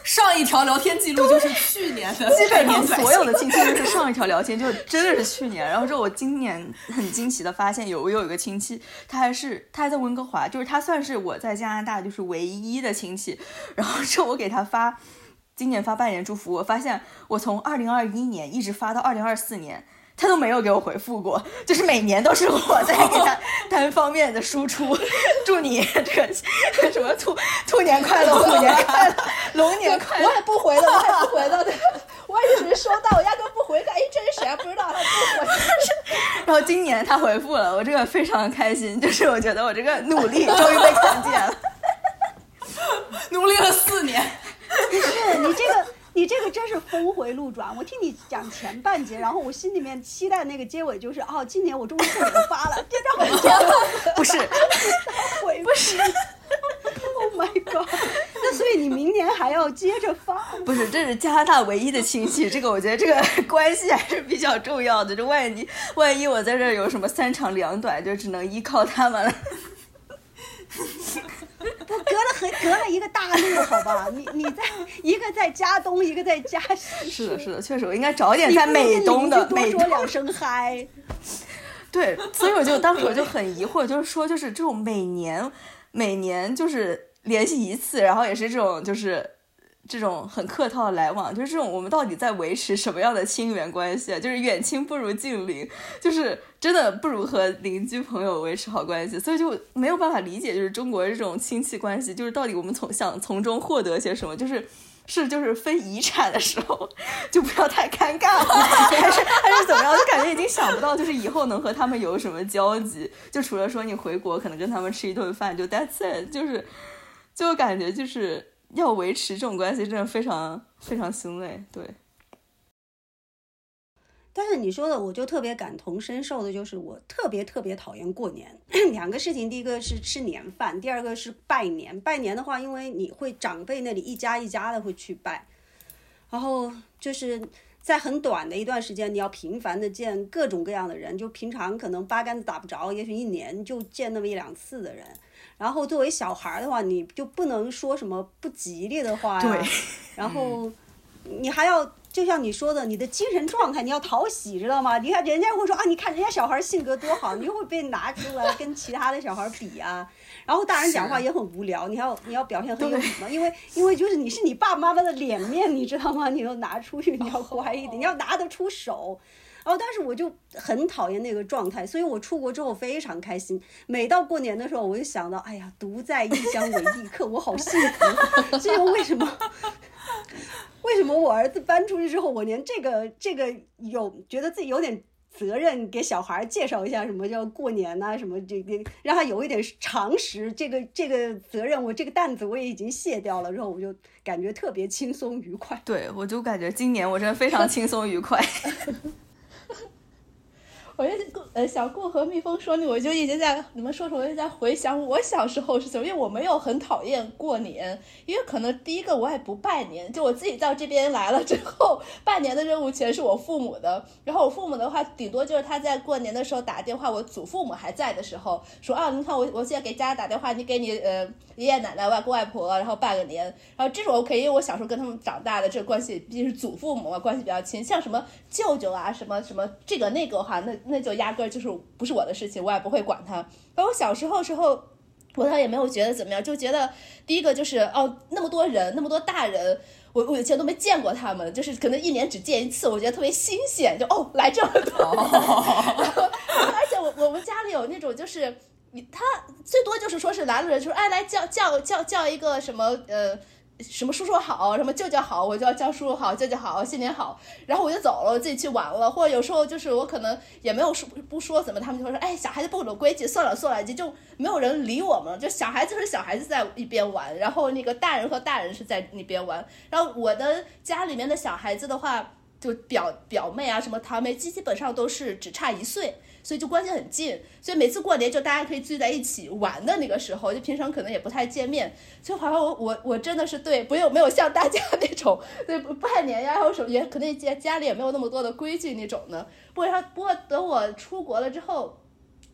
上一条聊天记录就是去年的，基本上所有的亲戚都是上一条聊天，就真的是去年。然后之后我今年很惊奇的发现，有我有一个亲戚，他还是他还在温哥华，就是他算是我在加拿大就是唯一的亲戚。然后之后我给他发今年发拜年祝福，我发现我从二零二一年一直发到二零二四年。他都没有给我回复过，就是每年都是我在给他 单方面的输出，祝你这个什么兔兔年快乐，虎年快乐，龙年快乐。我也不回的，我也不回的，我也一直收到，我压根不回。哎，这是谁啊？不知道，他不回。然后今年他回复了，我这个非常开心，就是我觉得我这个努力终于被看见了，努力了四年。不是你这个。你这个真是峰回路转。我听你讲前半截，然后我心里面期待那个结尾就是哦，今年我终于不能发了，接着回接不是，回不是，Oh my god！那所以你明年还要接着发？不是，这是加拿大唯一的亲戚，这个我觉得这个 关系还是比较重要的。这万一万一我在这有什么三长两短，就只能依靠他们了。不隔了很隔了一个大陆，好吧？你你在一个在加东，一个在加西。是的，是的，确实我应该找点在美东的。多说两声嗨。对，所以我就当时我就很疑惑，就是说，就是这种每年每年就是联系一次，然后也是这种就是。这种很客套的来往，就是这种我们到底在维持什么样的亲缘关系啊？就是远亲不如近邻，就是真的不如和邻居朋友维持好关系，所以就没有办法理解，就是中国这种亲戚关系，就是到底我们从想从中获得些什么？就是是就是分遗产的时候，就不要太尴尬了，还是还是怎么样？就感觉已经想不到，就是以后能和他们有什么交集，就除了说你回国可能跟他们吃一顿饭，就 that's it，就是就感觉就是。要维持这种关系，真的非常非常心累。对，但是你说的，我就特别感同身受的，就是我特别特别讨厌过年。两个事情，第一个是吃年饭，第二个是拜年。拜年的话，因为你会长辈那里一家一家的会去拜，然后就是在很短的一段时间，你要频繁的见各种各样的人，就平常可能八竿子打不着，也许一年就见那么一两次的人。然后作为小孩的话，你就不能说什么不吉利的话呀。对。然后你还要，就像你说的，你的精神状态你要讨喜，知道吗？你看人家会说啊，你看人家小孩性格多好，你就会被拿出来跟其他的小孩比啊。然后大人讲话也很无聊，你要你要表现很有礼貌，因为因为就是你是你爸爸妈妈的脸面，你知道吗？你要拿出去，你要乖一点，你要拿得出手。然后，但是我就很讨厌那个状态，所以我出国之后非常开心。每到过年的时候，我就想到，哎呀，独在异乡为异客，我好幸福。这就为什么？为什么我儿子搬出去之后，我连这个这个有觉得自己有点责任，给小孩介绍一下什么叫过年呐，什么这个让他有一点常识，这个这个责任，我这个担子我也已经卸掉了，之后我就感觉特别轻松愉快。对，我就感觉今年我真的非常轻松愉快。我就呃小顾和蜜蜂说，我就一直在你们说什么，我就在回想我小时候是怎么，因为我没有很讨厌过年，因为可能第一个我也不拜年，就我自己到这边来了之后，拜年的任务全是我父母的。然后我父母的话，顶多就是他在过年的时候打电话，我祖父母还在的时候说啊，你看我我现在给家打电话，你给你呃爷爷奶奶、外公外婆，然后拜个年，然后这种 OK，因为我小时候跟他们长大的，这个关系毕竟是祖父母嘛，关系比较亲。像什么舅舅啊，什么什么这个那个的话，那。那就压根儿就是不是我的事情，我也不会管他。而我小时候时候，我倒也没有觉得怎么样，就觉得第一个就是哦，那么多人，那么多大人，我我以前都没见过他们，就是可能一年只见一次，我觉得特别新鲜，就哦来这么多。而且我我们家里有那种就是你他最多就是说是来了人，就说哎来叫叫叫叫一个什么呃。什么叔叔好，什么舅舅好，我就要叫叔叔好，舅舅好，新年好，然后我就走了，我自己去玩了。或者有时候就是我可能也没有说不说怎么，他们就会说，哎，小孩子不懂规矩，算了算了，就就没有人理我们，就小孩子和小孩子在一边玩，然后那个大人和大人是在那边玩。然后我的家里面的小孩子的话，就表表妹啊，什么堂妹，基基本上都是只差一岁。所以就关系很近，所以每次过年就大家可以聚在一起玩的那个时候，就平常可能也不太见面，就好像我我我真的是对，不用没有像大家那种对拜年呀，然后什么也可能家家里也没有那么多的规矩那种的。不过不过等我出国了之后，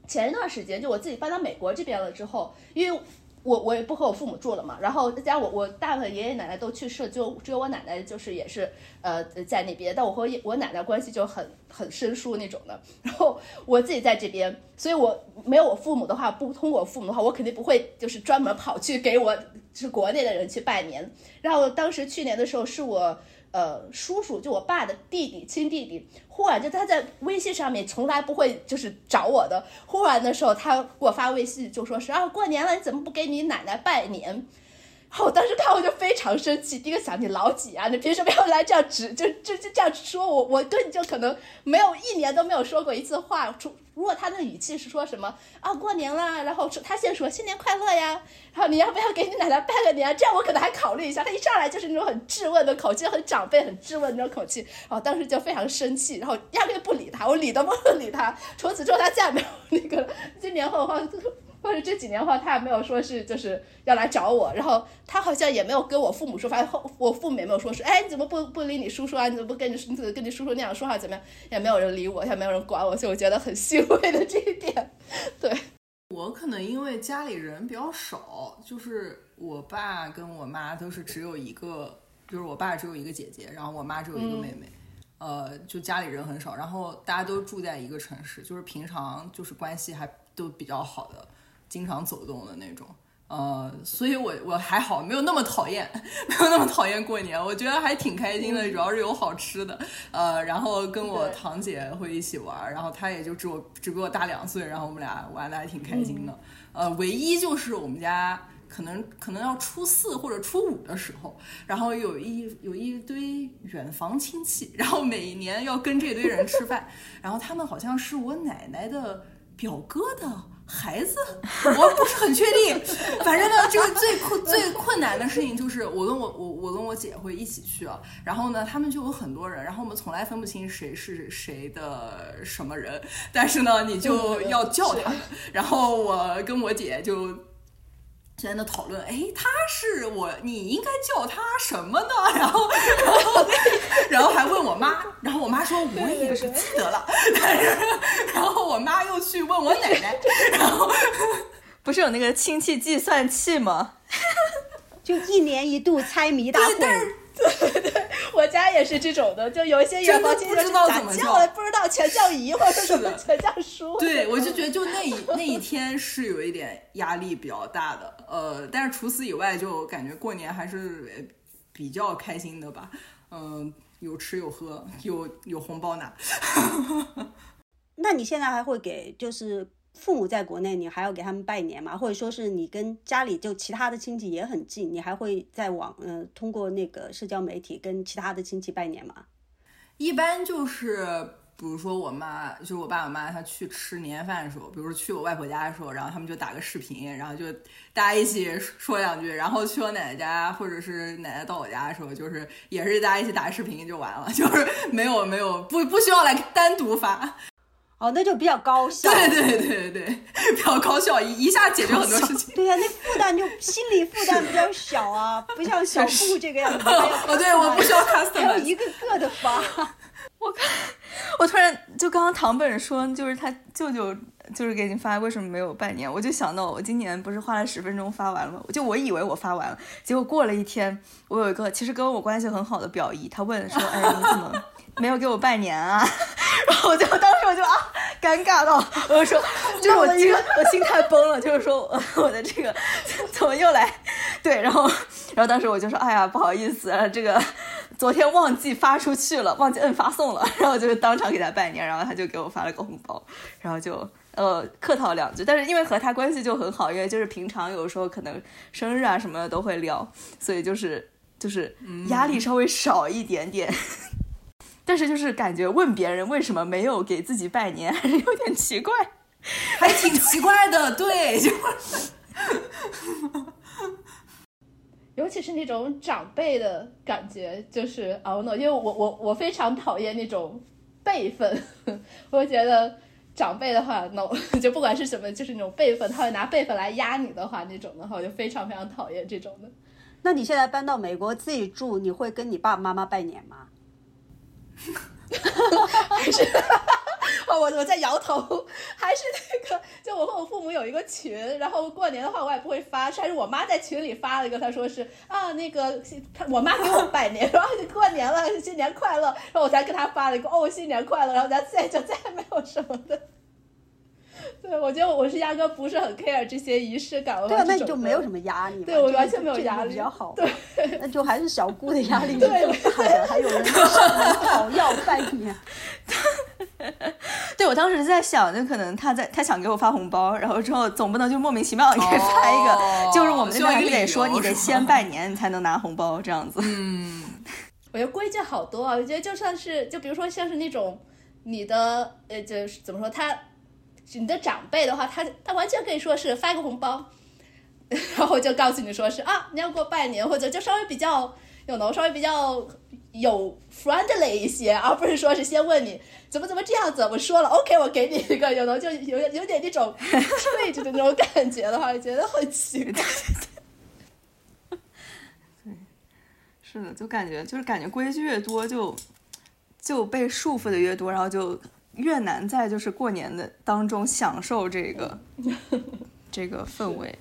前一段时间就我自己搬到美国这边了之后，因为。我我也不和我父母住了嘛，然后再加上我我大部分爷爷奶奶都去世，就只有我奶奶就是也是呃在那边，但我和我奶奶关系就很很生疏那种的。然后我自己在这边，所以我没有我父母的话，不通过我父母的话，我肯定不会就是专门跑去给我是国内的人去拜年。然后当时去年的时候是我。呃，叔叔就我爸的弟弟，亲弟弟，忽然就他在微信上面从来不会就是找我的，忽然的时候他给我发微信就说是啊，过年了你怎么不给你奶奶拜年？我当时看我就非常生气，第一个想你老几啊？你凭什么要来这样直就就就这样说我？我跟你就可能没有一年都没有说过一次话，出。如果他的语气是说什么啊过年了，然后他先说新年快乐呀，然后你要不要给你奶奶拜个年？这样我可能还考虑一下。他一上来就是那种很质问的口气，很长辈、很质问那种口气，哦，当时就非常生气，然后压根不理他，我理都不理他。从此之后他再也没有那个，今年后的话。或者这几年的话，他也没有说是就是要来找我，然后他好像也没有跟我父母说，反正后我父母也没有说是，哎，你怎么不不理你叔叔啊？你怎么不跟你你怎么跟你叔叔那样说话？怎么样？也没有人理我，也没有人管我，所以我觉得很欣慰的这一点。对我可能因为家里人比较少，就是我爸跟我妈都是只有一个，就是我爸只有一个姐姐，然后我妈只有一个妹妹，呃，就家里人很少，然后大家都住在一个城市，就是平常就是关系还都比较好的。经常走动的那种，呃，所以我我还好，没有那么讨厌，没有那么讨厌过年，我觉得还挺开心的，主要是有好吃的，呃，然后跟我堂姐会一起玩，然后她也就只我只比我大两岁，然后我们俩玩的还挺开心的，呃，唯一就是我们家可能可能要初四或者初五的时候，然后有一有一堆远房亲戚，然后每年要跟这堆人吃饭，然后他们好像是我奶奶的表哥的。孩子，我不是很确定。反正呢，这个最困最困难的事情就是我跟我我我跟我姐会一起去啊，然后呢，他们就有很多人，然后我们从来分不清谁是谁的什么人，但是呢，你就要叫他，然后我跟我姐就。现在那讨论，哎，他是我，你应该叫他什么呢？然后，然后，然后还问我妈，然后我妈说我也是记得了，但是，然后我妈又去问我奶奶，然后 不是有那个亲戚计算器吗？就一年一度猜谜大会。对对，我家也是这种的，就有一些元宝亲戚不知道怎么叫，不知道全叫姨或者什么全叫叔。对，我就觉得就那一 那一天是有一点压力比较大的，呃，但是除此以外，就感觉过年还是比较开心的吧，嗯，有吃有喝，有有红包拿。那你现在还会给就是？父母在国内，你还要给他们拜年吗？或者说是你跟家里就其他的亲戚也很近，你还会在网呃通过那个社交媒体跟其他的亲戚拜年吗？一般就是，比如说我妈，就是我爸我妈，他去吃年夜饭的时候，比如说去我外婆家的时候，然后他们就打个视频，然后就大家一起说两句，然后去我奶奶家或者是奶奶到我家的时候，就是也是大家一起打视频就完了，就是没有没有不不需要来单独发。哦，那就比较高 效。对对对对 比较高效，一一下解决很多 事情。对呀，那负担就心理负担比较小啊，不像小布这个样子。哦，对，我不需要 custom，还有一个个的发。我看，我突然就刚刚唐本说，就是他舅舅就是给你发，为什么没有拜年？我就想到我今年不是花了十分钟发完了吗？就我以为我发完了，结果过了一天，我有一个其实跟我关系很好的表姨，她问说：“哎，你怎么没有给我拜年啊？”然后我就当时我就啊，尴尬到，我就说，就是我这个我心态崩了，就是说我我的这个怎么又来？对，然后然后当时我就说，哎呀，不好意思，这个昨天忘记发出去了，忘记摁发送了，然后就当场给他拜年，然后他就给我发了个红包，然后就呃客套两句，但是因为和他关系就很好，因为就是平常有时候可能生日啊什么的都会聊，所以就是就是压力稍微少一点点。但是就是感觉问别人为什么没有给自己拜年，还是有点奇怪，还挺奇怪的。对，就 尤其是那种长辈的感觉，就是啊 no，，因为我我我非常讨厌那种辈分，我觉得长辈的话，no，就不管是什么，就是那种辈分，他会拿辈分来压你的话，那种的话，我就非常非常讨厌这种的。那你现在搬到美国自己住，你会跟你爸爸妈妈拜年吗？还 是哦，我我在摇头，还是那个，就我和我父母有一个群，然后过年的话我也不会发，还是我妈在群里发了一个，她说是啊那个，她我妈给我拜年，然后就过年了，新年快乐，然后我才跟她发了一个哦新年快乐，然后咱再就再也没有什么的。对，我觉得我是压根不是很 care 这些仪式感，对，那你就没有什么压力，对我完全没有压力，比较好，对，那就还是小姑的压力比较大的，还有人 讨要拜年。对，我当时在想，就可能他在他想给我发红包，然后之后总不能就莫名其妙给发一个，就是我们那边得说你得先拜年，你才能拿红包这样子。嗯，我觉得规矩好多啊，我觉得就算是就比如说像是那种你的呃，就是怎么说他。你的长辈的话，他他完全可以说是发一个红包，然后就告诉你说是啊，你要过拜年，或者就稍微比较有能稍微比较有 friendly 一些，而不是说是先问你怎么怎么这样子，我说了 OK，我给你一个有能就有有点那种 treat 的那种感觉的话，觉得很奇怪。对，是的，就感觉就是感觉规矩越多，就就被束缚的越多，然后就。越难在就是过年的当中享受这个 这个氛围。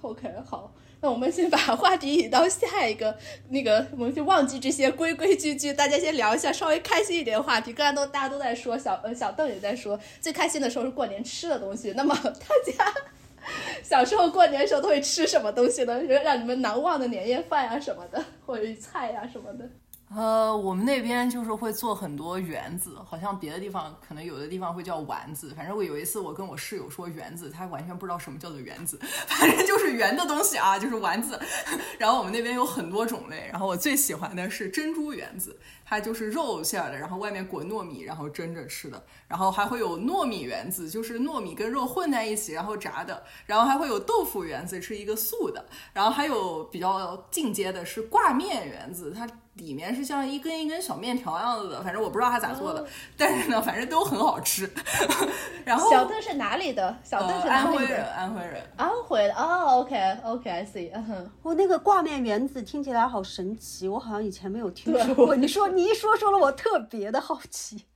OK，好，那我们先把话题引到下一个，那个我们就忘记这些规规矩矩，大家先聊一下稍微开心一点的话题。刚才都大家都在说，小呃小邓也在说，最开心的时候是过年吃的东西。那么大家 小时候过年的时候都会吃什么东西呢？让你们难忘的年夜饭呀什么的，或者菜呀什么的。呃，我们那边就是会做很多圆子，好像别的地方可能有的地方会叫丸子。反正我有一次我跟我室友说圆子，他完全不知道什么叫做圆子，反正就是圆的东西啊，就是丸子。然后我们那边有很多种类，然后我最喜欢的是珍珠圆子，它就是肉馅的，然后外面裹糯米，然后蒸着吃的。然后还会有糯米圆子，就是糯米跟肉混在一起然后炸的。然后还会有豆腐圆子，是一个素的。然后还有比较进阶的是挂面圆子，它。里面是像一根一根小面条样子的，反正我不知道它咋做的，但是呢，反正都很好吃。然后小邓是哪里的？小邓是安徽人，安徽人，安徽的。哦，OK，OK，I see。嗯哼，我那个挂面圆子听起来好神奇，我好像以前没有听说过。你说你一说，说了我特别的好奇。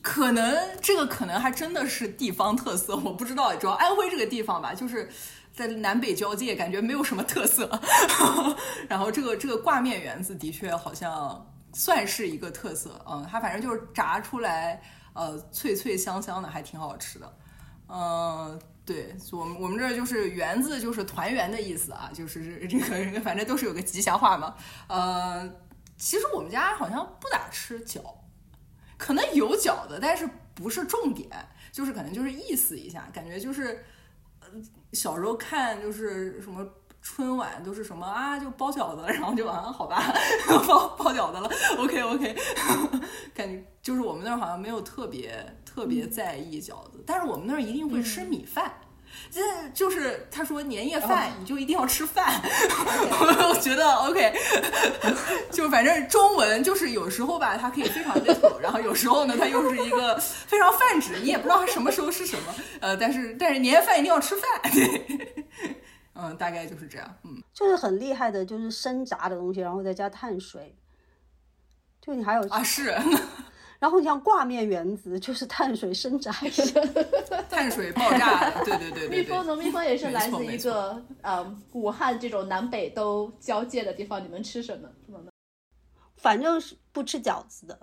可能这个可能还真的是地方特色，我不知道。主要安徽这个地方吧，就是。在南北交界，感觉没有什么特色。然后这个这个挂面园子的确好像算是一个特色，嗯，它反正就是炸出来，呃，脆脆香香的，还挺好吃的。嗯，对，我们我们这就是园子，就是团圆的意思啊，就是这个 反正都是有个吉祥话嘛。呃，其实我们家好像不咋吃饺，可能有饺子，但是不是重点，就是可能就是意思一下，感觉就是。小时候看就是什么春晚都是什么啊，就包饺子，然后就啊好吧，包包饺子了，OK OK，感觉就是我们那儿好像没有特别特别在意饺子，但是我们那儿一定会吃米饭。这就是他说年夜饭你就一定要吃饭，我觉得 OK，就反正中文就是有时候吧，它可以非常 little，然后有时候呢，它又是一个非常泛指，你也不知道它什么时候是什么。呃，但是但是年夜饭一定要吃饭，对，嗯，大概就是这样，嗯，就是很厉害的，就是生炸的东西，然后再加碳水，就你还有啊是。然后你像挂面原子，就是碳水生炸的，碳水爆炸的，对对对对。蜜蜂呢？蜜蜂也是来自一个呃武汉这种南北都交界的地方。你们吃什么？反正是不吃饺子的，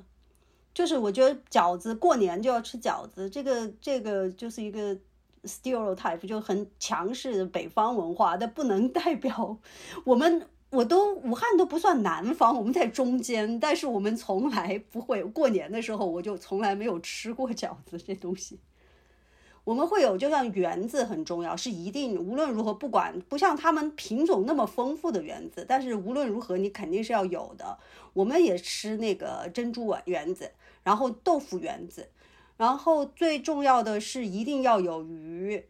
就是我觉得饺子过年就要吃饺子，这个这个就是一个 stereotype，就很强势的北方文化，但不能代表我们。我都武汉都不算南方，我们在中间，但是我们从来不会过年的时候，我就从来没有吃过饺子这东西。我们会有，就像圆子很重要，是一定无论如何，不管不像他们品种那么丰富的圆子，但是无论如何你肯定是要有的。我们也吃那个珍珠丸圆子，然后豆腐圆子，然后最重要的是一定要有鱼，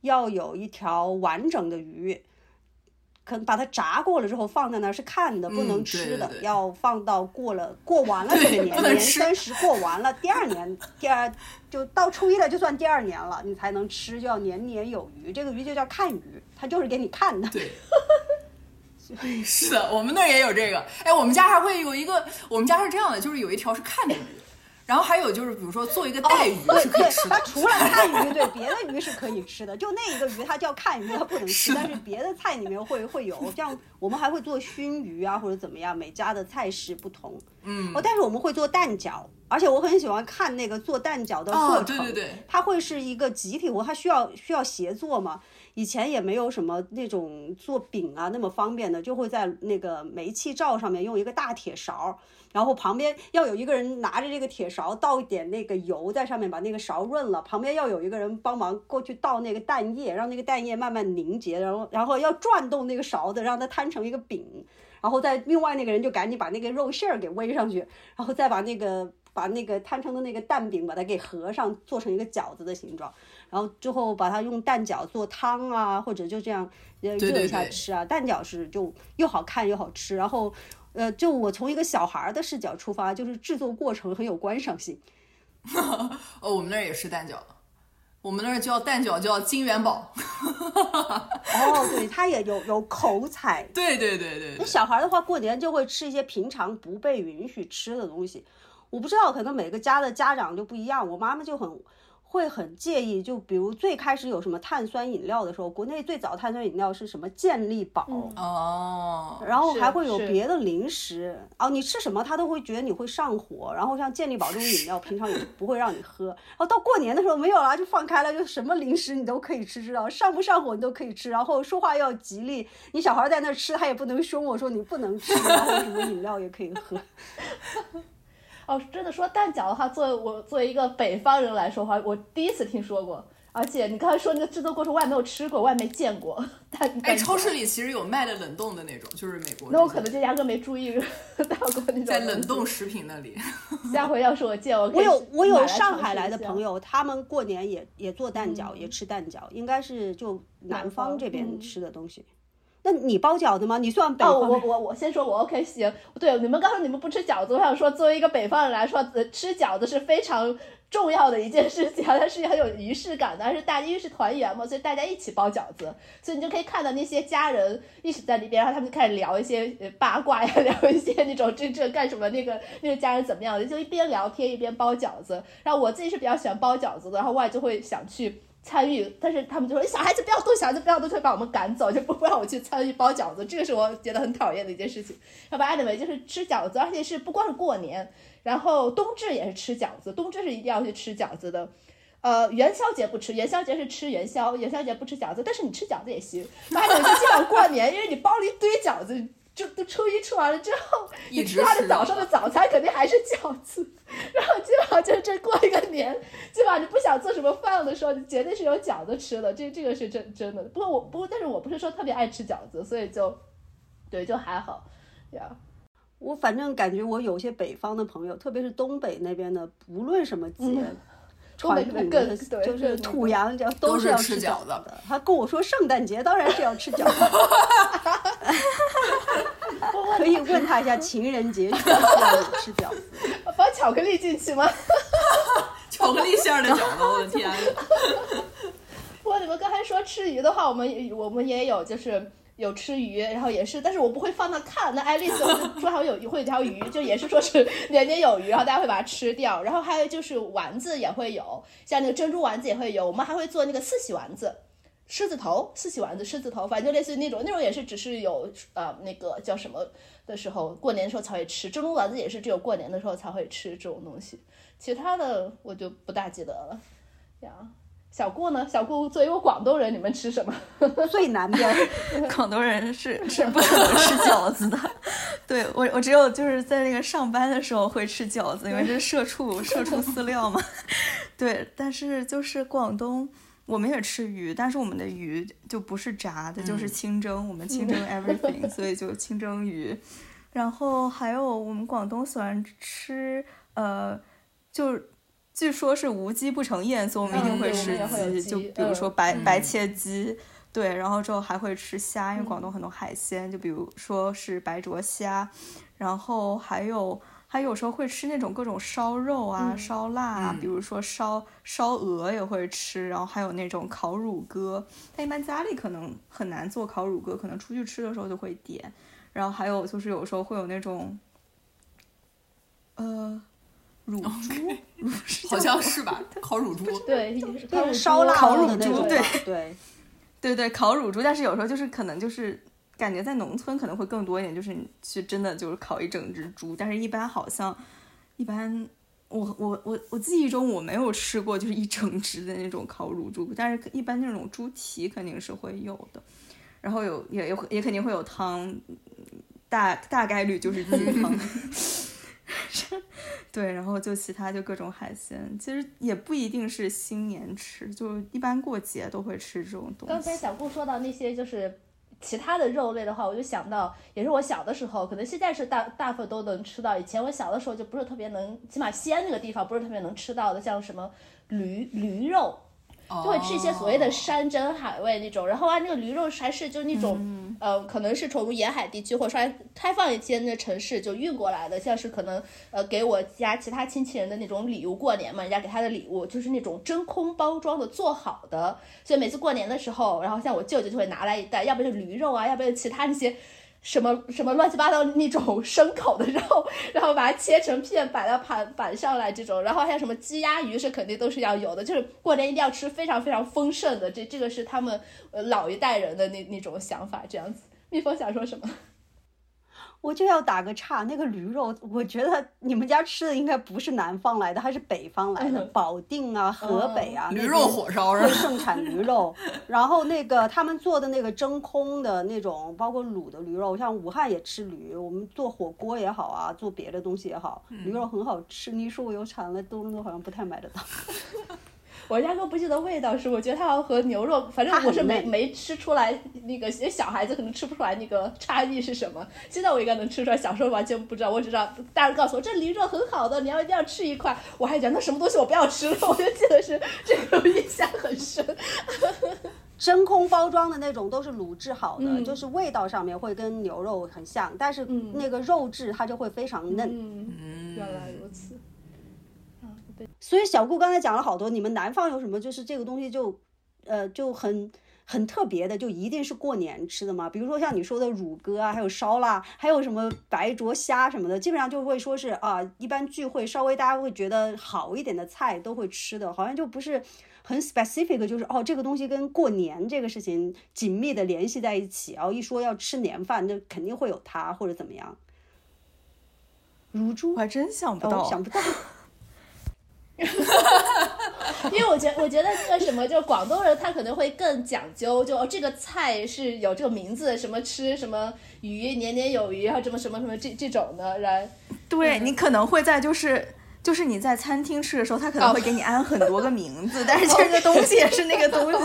要有一条完整的鱼。可能把它炸过了之后放在那儿是看的，不能吃的，要放到过了过完了这个年年三十过完了，第二年第二就到初一了，就算第二年了，你才能吃，就要年年有余。这个鱼就叫看鱼，它就是给你看的。对，是的，我们那儿也有这个。哎，我们家还会有一个，我们家是这样的，就是有一条是看的鱼。然后还有就是，比如说做一个带鱼是可以吃的。它除了看鱼，对别的鱼是可以吃的，就那一个鱼它叫看鱼，它不能 吃。但是别的菜里面会会有，像我们还会做熏鱼啊，或者怎么样，每家的菜式不同。嗯。哦，但是我们会做蛋饺，而且我很喜欢看那个做蛋饺的过程。对对对。它会是一个集体活，它需要需要协作嘛。以前也没有什么那种做饼啊那么方便的，就会在那个煤气灶上面用一个大铁勺。然后旁边要有一个人拿着这个铁勺倒一点那个油在上面，把那个勺润了。旁边要有一个人帮忙过去倒那个蛋液，让那个蛋液慢慢凝结。然后，然后要转动那个勺子，让它摊成一个饼。然后再另外那个人就赶紧把那个肉馅儿给煨上去，然后再把那个把那个摊成的那个蛋饼把它给合上，做成一个饺子的形状。然后之后把它用蛋饺做汤啊，或者就这样热一下吃啊。蛋饺是就又好看又好吃。然后。呃，就我从一个小孩的视角出发，就是制作过程很有观赏性。哦，我们那儿也是蛋饺，我们那儿叫蛋饺叫金元宝。哦，对，它也有有口彩。对对对对。那小孩的话，过年就会吃一些平常不被允许吃的东西。我不知道，可能每个家的家长就不一样。我妈妈就很会很介意，就比如最开始有什么碳酸饮料的时候，国内最早碳酸饮料是什么健力宝，哦，然后还会有别的零食哦，你吃什么他都会觉得你会上火。然后像健力宝这种饮料，平常也不会让你喝。然后到过年的时候没有了，就放开了，就什么零食你都可以吃，知道上不上火你都可以吃。然后说话要吉利，你小孩在那吃，他也不能凶我说你不能吃，然后什么饮料也可以喝。哦，真的说蛋饺的话，作为我作为一个北方人来说的话，我第一次听说过。而且你刚才说那个制作过程，我也没有吃过，我也没见过。但哎，超市里其实有卖的冷冻的那种，就是美国那我可能就压根没注意到过那种。在冷冻。食品那里。下回要是我见，我 我有我有上海来的朋。友，他们过年也也做蛋饺，也吃蛋饺，应该是就南南方方这边嗯吃的东西。那你包饺子吗？你算北哦，方人？我我我先说，我 OK 行。对，你们刚说你们不吃饺子，我想说，作为一个北方人来说，呃，吃饺子是非常重要的一件事情，它是很有仪式感的，而是大家因为是团圆嘛，所以大家一起包饺子，所以你就可以看到那些家人一起在里边，然后他们就开始聊一些呃八卦呀，聊一些那种这这干什么，那个那个家人怎么样的，就一边聊天一边包饺子。然后我自己是比较喜欢包饺子的，然后我也就会想去。参与，但是他们就说小孩子不要动，小孩子不要动，就把我们赶走，就不不让我去参与包饺子，这个是我觉得很讨厌的一件事情。要不 anyway 就是吃饺子，而且是不光是过年，然后冬至也是吃饺子，冬至是一定要去吃饺子的。呃，元宵节不吃，元宵节是吃元宵，元宵节不吃饺子，但是你吃饺子也行。反正就基本过年，因为你包了一堆饺子，就都初一吃完了之后，你吃他的早上的早餐肯定还是饺子，然后基本上就是这过一个年，基本上你不想做什么饭的时候，你绝对是有饺子吃的，这这个是真真的。不过我不过，但是我不是说特别爱吃饺子，所以就对就还好呀。我反正感觉我有些北方的朋友，特别是东北那边的，不论什么节，嗯东北传对就是土个洋饺都是是要吃吃饺子子的。他跟我说圣诞节当然是要吃饺子，可以问他一下情人节需不需要吃饺子？放巧克力进去吗？巧克力馅儿的饺子，我的天！不过你们刚才说吃鱼的话，我们也我们也有就是有吃鱼，然后也是，但是我不会放那看。那爱丽丝说还有会有条鱼，就也是说是 年年有余，然后大家会把它吃掉。然后还有就是丸子也会有，像那个珍珠丸子也会有，我们还会做那个四喜丸子。狮子头、四喜丸子、狮子头，反正就类似于那种，那种也是只是有呃那个叫什么的时候，过年的时候才会吃。珍珠丸子也是只有过年的时候才会吃这种东西，其他的我就不大记得了。呀，小顾呢？小顾作为我广东人，你们吃什么？最南边儿，广东人是 是不可能吃饺子的。对我，我只有就是在那个上班的时候会吃饺子，因为这是社畜社畜饲料嘛。对，但是就是广东。我们也吃鱼，但是我们的鱼就不是炸的，就是清蒸。我们清蒸 everything，所以就清蒸鱼。然后还有我们广东喜欢吃，呃，就据说是无鸡不成宴，所以我们一定会吃鸡。就比如说嗯白、嗯白切鸡，对，然后之后还会吃虾，因为广嗯东很多海鲜，就比如说是白灼虾，然后还有。还有时候会吃那种各种烧肉啊、嗯烧腊啊，嗯比如说烧烧鹅也会吃，然后还有那种烤乳鸽。但一般家里可能很难做烤乳鸽，可能出去吃的时候就会点。然后还有就是有时候会有那种，呃，乳猪，乳是好像是吧？烤乳猪，对，就是烧腊烤乳的那猪 对对，对对，烤乳猪，但是有时候就是可能就是感觉在农村可能会更多一点，就是你去真的就是烤一整只猪，但是一般好像一般我我我我记忆中我没有吃过就是一整只的那种烤乳猪，但是一般那种猪蹄肯定是会有的，然后有也有也肯定会有汤，大大概率就是 鸡汤。对，然后就其他就各种海鲜，其实也不一定是新年吃，就一般过节都会吃这种东西。刚才小顾说到那些就是其他的肉类的话，我就想到，也是我小的时候，可能现在是大大部分都能吃到，以前我小的时候就不是特别能，起码西安那个地方不是特别能吃到的，像什么驴驴肉。就会吃一些所谓的山珍海味那种，然后啊，那个驴肉还是就那种、呃，可能是从沿海地区或者说还开放一些那城市就运过来的，像是可能呃给我家其他亲戚人的那种礼物，过年嘛，人家给他的礼物就是那种真空包装的做好的，所以每次过年的时候，然后像我舅舅就会拿来一袋，要不就驴肉啊，要不就其他那些。什么什么乱七八糟那种牲口的肉，然后把它切成片摆到盘板上来这种，然后还有什么鸡鸭鱼是肯定都是要有的，就是过年一定要吃非常非常丰盛的，这这个是他们呃老一代人的那那种想法这样子。蜜蜂想说什么？我就要打个岔，那个驴肉，我觉得你们家吃的应该不是南方来的，还是北方来的，保定啊、河北啊，驴肉火烧盛产驴肉。然后那个他们做的那个真空的那种，包括卤的驴肉，像武汉也吃驴，我们做火锅也好啊，做别的东西也好，驴肉很好吃。你说我有产了，多伦多好像不太买得到。我压根不记得味道是，我觉得它好像和牛肉，反正我是没没吃出来那个小孩子可能吃不出来那个差异是什么。现在我应该能吃出来，小时候完全不知道，我只知道大人告诉我这驴肉很好的，你要一定要吃一块，我还觉得那什么东西我不要吃了，我就记得是这个印象很深。真空包装的那种都是卤制好的，就是味道上面会跟牛肉很像，但是那个肉质它就会非常嫩。嗯，原来如此。所以小顾刚才讲了好多，你们南方有什么就是这个东西就，呃，就很很特别的，就一定是过年吃的吗？比如说像你说的乳鸽啊，还有烧腊，还有什么白灼虾什么的，基本上就会说是啊，一般聚会稍微大家会觉得好一点的菜都会吃的，好像就不是很 specific，就是哦这个东西跟过年这个事情紧密的联系在一起，然后一说要吃年饭，那肯定会有它或者怎么样。乳猪我还真想不到，想不到。因为我觉我觉得那个什么，就广东人他可能会更讲究，就这个菜是有这个名字，什么吃什么鱼，年年有余，然后什么什么什么这这种的，然对你可能会在就是就是你在餐厅吃的时候，他可能会给你安很多个名字，但是其实那东西也是那个东西。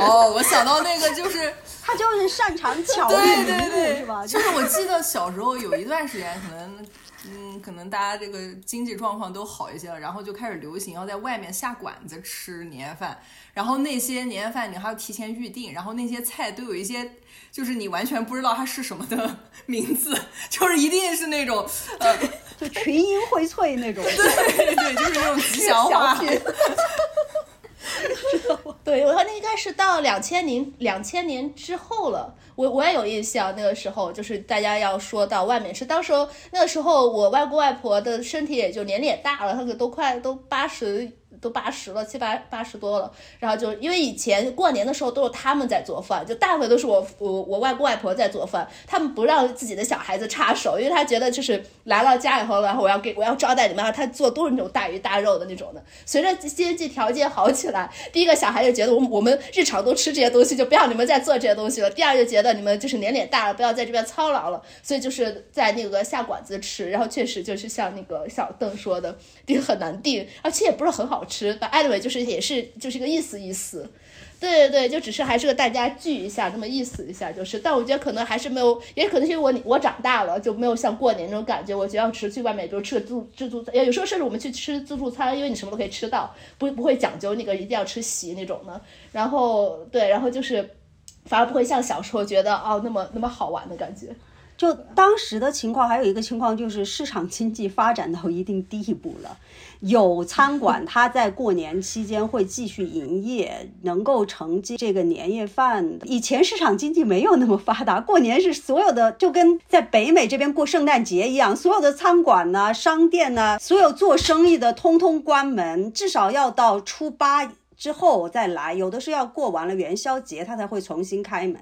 哦，我想到那个就是 他就是擅长巧对对对，是吧？就是我记得小时候有一段时间可能。嗯，可能大家这个经济状况都好一些了，然后就开始流行要在外面下馆子吃年夜饭，然后那些年夜饭你还要提前预定，然后那些菜都有一些就是你完全不知道它是什么的 名字，就是一定是那种呃，就群英荟萃那种，对对，就是那种吉祥话。对，我说那应该是到两千年两千年之后了。我我也有印象，那个时候就是大家要说到外面吃，当时候那个时候我外公外婆的身体也就年龄也大了，他可都快都八十。都八十了，七八八十多了，然后就因为以前过年的时候都是他们在做饭，就大部分都是我我我外公外婆在做饭，他们不让自己的小孩子插手，因为他觉得就是来到家以后，然后我要给我要招待你们，他做都是那种大鱼大肉的那种的。随着经济条件好起来，第一个小孩就觉得我我们日常都吃这些东西，就不要你们再做这些东西了。第二就觉得你们就是年龄大了，不要在这边操劳了，所以就是在那个下馆子吃，然后确实就是像那个小邓说的，订很难订，而且也不是很好。吃吃，anyway 就是也是就是一个意思意思，对对对，就只是还是个大家聚一下，那么意思一下就是，但我觉得可能还是没有，也可能是因为我我长大了就没有像过年那种感觉。我觉得要吃去外面，比如吃个自自助餐，有时候甚至我们去吃自助餐，因为你什么都可以吃到，不不会讲究那个一定要吃席那种的。然后对，然后就是反而不会像小时候觉得哦那么那么好玩的感觉。就当时的情况，还有一个情况就是市场经济发展到一定地步了，有餐馆它在过年期间会继续营业，能够承接这个年夜饭。以前市场经济没有那么发达，过年是所有的就跟在北美这边过圣诞节一样，所有的餐馆呢、商店呢，所有做生意的通通关门，至少要到初八之后再来，有的是要过完了元宵节，它才会重新开门。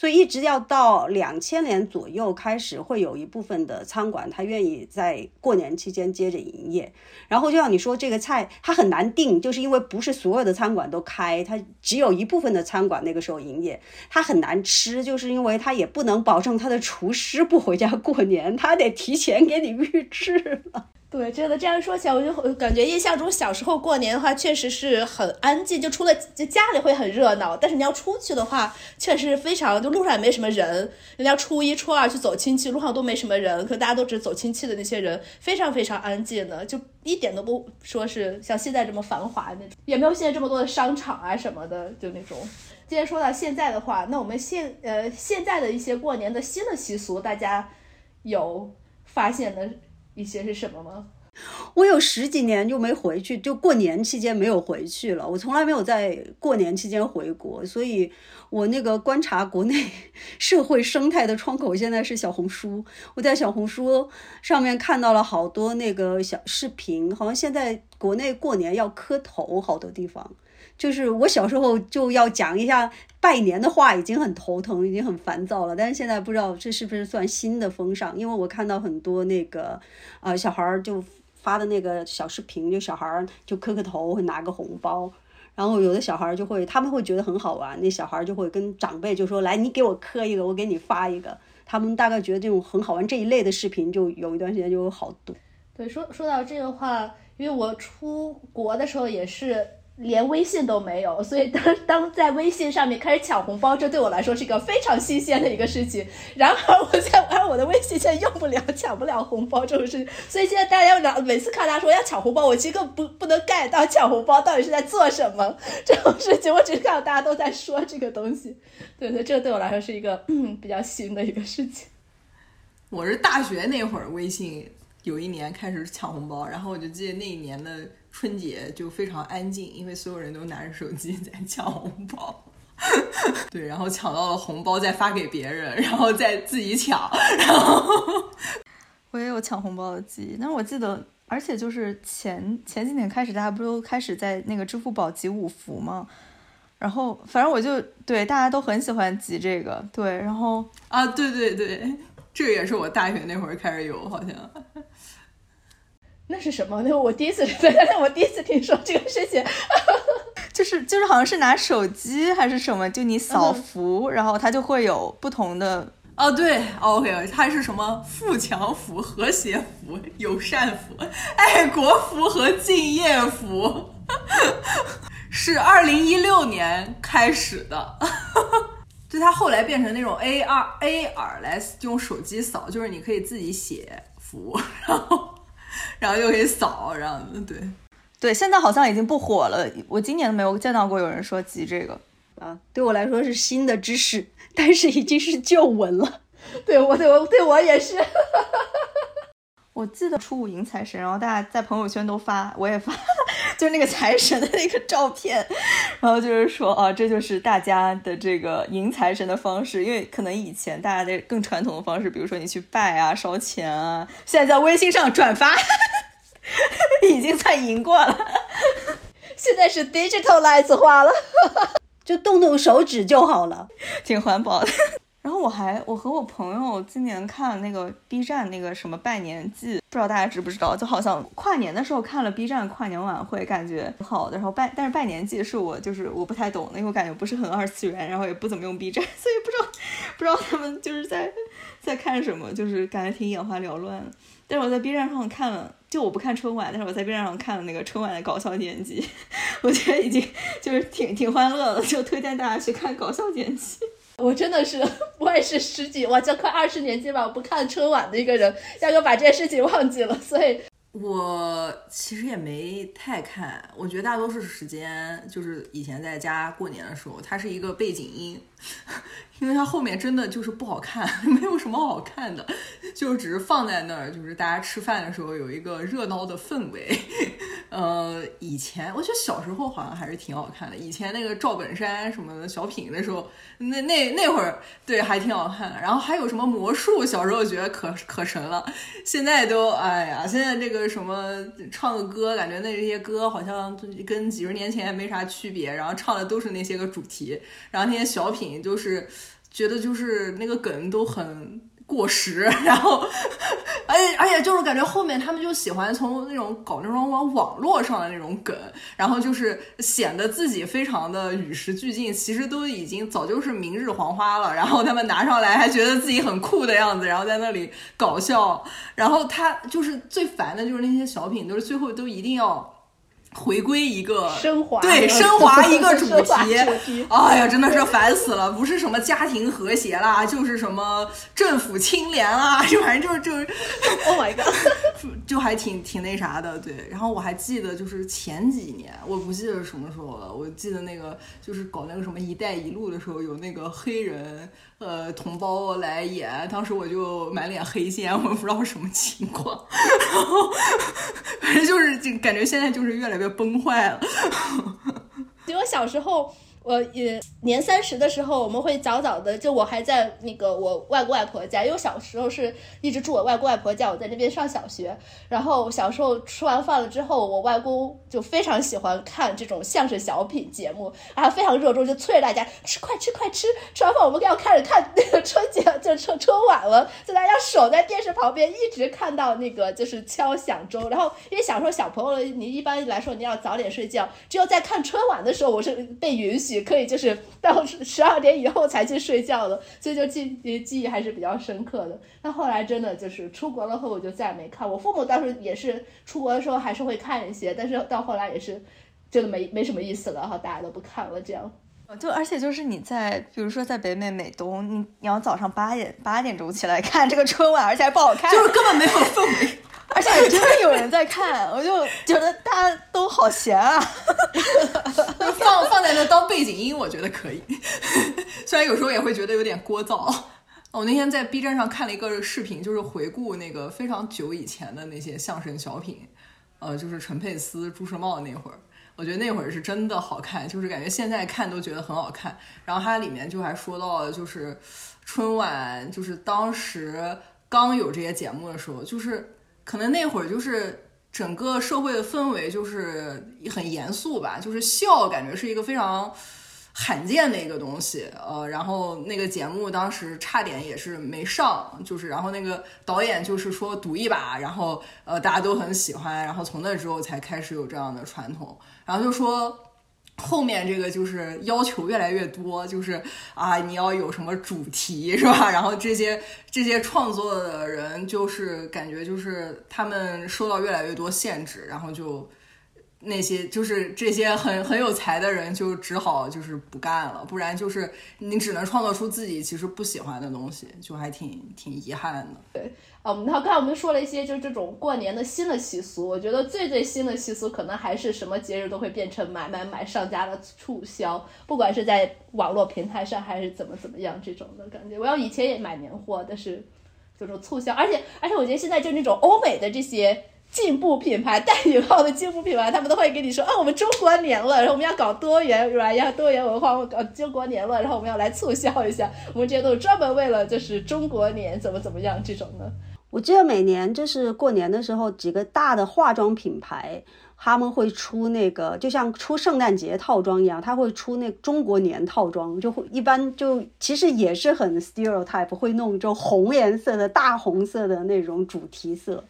所以一直要到两千年左右开始，会有一部分的餐馆，他愿意在过年期间接着营业。然后就像你说，这个菜它很难定，就是因为不是所有的餐馆都开，它只有一部分的餐馆那个时候营业，它很难吃，就是因为它也不能保证它的厨师不回家过年，他得提前给你预制了。对，真的这样说起来，我就感觉印象中小时候过年的话，确实是很安静，就除了就家里会很热闹，但是你要出去的话，确实非常就路上也没什么人。人家初一、初二去走亲戚，路上都没什么人，可大家都只走亲戚的那些人，非常非常安静的，就一点都不说是像现在这么繁华那种，也没有现在这么多的商场啊什么的，就那种。既然说到现在的话，那我们现呃现在的一些过年的新的习俗，大家有发现的？一些是什么吗？我有十几年就没回去，就过年期间没有回去了。我从来没有在过年期间回国，所以我那个观察国内社会生态的窗口现在是小红书。我在小红书上面看到了好多那个小视频，好像现在国内过年要磕头，好多地方。就是我小时候就要讲一下拜年的话，已经很头疼，已经很烦躁了。但是现在不知道这是不是算新的风尚，因为我看到很多那个呃小孩儿就发的那个小视频，就小孩儿就磕个头，会拿个红包，然后有的小孩儿就会他们会觉得很好玩，那小孩儿就会跟长辈就说来，你给我磕一个，我给你发一个。他们大概觉得这种很好玩这一类的视频，就有一段时间就有好多。对，说说到这个话，因为我出国的时候也是。连微信都没有，所以当当在微信上面开始抢红包，这对我来说是一个非常新鲜的一个事情。然而我在玩我的微信，现在用不了，抢不了红包这种事情。所以现在大家要每次看他说要抢红包，我其实更不不能 get 到抢红包到底是在做什么这种事情。我只看到大家都在说这个东西，对对，这个对我来说是一个比较新的一个事情。我是大学那会儿微信有一年开始抢红包，然后我就记得那一年的。春节就非常安静，因为所有人都拿着手机在抢红包，对，然后抢到了红包再发给别人，然后再自己抢，然后我也有抢红包的记忆。但是我记得，而且就是前前几年开始，大家不都开始在那个支付宝集五福吗？然后反正我就对大家都很喜欢集这个，对，然后啊，对对对，这个也是我大学那会儿开始有，好像。那是什么？那我第一次，那我第一次听说这个事情，就是就是好像是拿手机还是什么，就你扫符，然后它就会有不同的哦，对，OK，它是什么富强福、和谐福、友善福、爱国福和敬业符，是二零一六年开始的，就它后来变成那种 AR AR 来用手机扫，就是你可以自己写福，然后。然后又可以扫，这样子，对，对，现在好像已经不火了。我今年没有见到过有人说集这个啊，对我来说是新的知识，但是已经是旧闻了。对我，对我，对我也是。我记得初五迎财神，然后大家在朋友圈都发，我也发，就是那个财神的那个照片，然后就是说啊，这就是大家的这个迎财神的方式，因为可能以前大家的更传统的方式，比如说你去拜啊、烧钱啊，现在在微信上转发，已经在赢过了，现在是 digitalize 化了，就动动手指就好了，挺环保的。然后我还我和我朋友今年看那个 B 站那个什么拜年季，不知道大家知不知道？就好像跨年的时候看了 B 站跨年晚会，感觉挺好的。然后拜但是拜年季是我就是我不太懂的，因为我感觉不是很二次元，然后也不怎么用 B 站，所以不知道不知道他们就是在在看什么，就是感觉挺眼花缭乱。但是我在 B 站上看了，就我不看春晚，但是我在 B 站上看了那个春晚的搞笑剪辑，我觉得已经就是挺挺欢乐的，就推荐大家去看搞笑剪辑。我真的是，我也是十几，我这快二十年纪吧，我不看春晚的一个人，压根把这件事情忘记了。所以，我其实也没太看。我觉得大多数时间就是以前在家过年的时候，它是一个背景音，因为它后面真的就是不好看，没有什么好看的，就只是放在那儿，就是大家吃饭的时候有一个热闹的氛围。呃，以前我觉得小时候好像还是挺好看的。以前那个赵本山什么的小品的时候，那那那会儿对还挺好看。然后还有什么魔术，小时候觉得可可神了。现在都哎呀，现在这个什么唱个歌，感觉那些歌好像跟几十年前没啥区别。然后唱的都是那些个主题，然后那些小品就是觉得就是那个梗都很。过时，然后，而且而且就是感觉后面他们就喜欢从那种搞那种往网络上的那种梗，然后就是显得自己非常的与时俱进，其实都已经早就是明日黄花了，然后他们拿上来还觉得自己很酷的样子，然后在那里搞笑，然后他就是最烦的就是那些小品，都是最后都一定要。回归一个升华，对 升华一个主题，哎呀，真的是烦死了！不是什么家庭和谐啦，就是什么政府清廉啦，就 反正就是就是，Oh my god，就还挺挺那啥的，对。然后我还记得就是前几年，我不记得是什么时候了。我记得那个就是搞那个什么“一带一路”的时候，有那个黑人呃同胞来演，当时我就满脸黑线，我不知道什么情况。然后反正就是就感觉现在就是越来越崩坏了。就我小时候。我也年三十的时候，我们会早早的，就我还在那个我外公外婆家，因为小时候是一直住我外公外婆家，我在那边上小学。然后小时候吃完饭了之后，我外公就非常喜欢看这种相声小品节目，然后非常热衷，就催着大家吃快吃快吃。吃完饭我们要开始看那 个春节，就春春晚了，就大家守在电视旁边，一直看到那个就是敲响钟。然后因为小时候小朋友，你一般来说你要早点睡觉，只有在看春晚的时候，我是被允许。可以就是到十二点以后才去睡觉的，所以就记记忆还是比较深刻的。但后来真的就是出国了后，我就再也没看。我父母当时也是出国的时候还是会看一些，但是到后来也是真的没没什么意思了，哈，大家都不看了这样。就而且就是你在比如说在北美美东，你你要早上八点八点钟起来看这个春晚，而且还不好看，就是根本没有氛围。而且真的有人在看，我就觉得大家都好闲啊。放放在那当背景音，我觉得可以。虽然有时候也会觉得有点聒噪。我那天在 B 站上看了一个视频，就是回顾那个非常久以前的那些相声小品，呃，就是陈佩斯、朱时茂那会儿。我觉得那会儿是真的好看，就是感觉现在看都觉得很好看。然后它里面就还说到，就是春晚，就是当时刚有这些节目的时候，就是。可能那会儿就是整个社会的氛围就是很严肃吧，就是笑感觉是一个非常罕见的一个东西，呃，然后那个节目当时差点也是没上，就是然后那个导演就是说赌一把，然后呃大家都很喜欢，然后从那之后才开始有这样的传统，然后就说。后面这个就是要求越来越多，就是啊，你要有什么主题是吧？然后这些这些创作的人就是感觉就是他们受到越来越多限制，然后就。那些就是这些很很有才的人，就只好就是不干了，不然就是你只能创造出自己其实不喜欢的东西，就还挺挺遗憾的。对，嗯，然后刚才我们说了一些就是这种过年的新的习俗，我觉得最最新的习俗可能还是什么节日都会变成买买买上家的促销，不管是在网络平台上还是怎么怎么样这种的感觉。我要以前也买年货，但是就是促销，而且而且我觉得现在就那种欧美的这些。进步品牌带引号的进步品牌，他们都会跟你说啊，我们中国年了，然后我们要搞多元，是吧？要多元文化，我搞中国年了，然后我们要来促销一下，我们这些都是专门为了就是中国年怎么怎么样这种的。我记得每年就是过年的时候，几个大的化妆品牌他们会出那个，就像出圣诞节套装一样，他会出那中国年套装，就会一般就其实也是很 stereotype，会弄这种红颜色的大红色的那种主题色。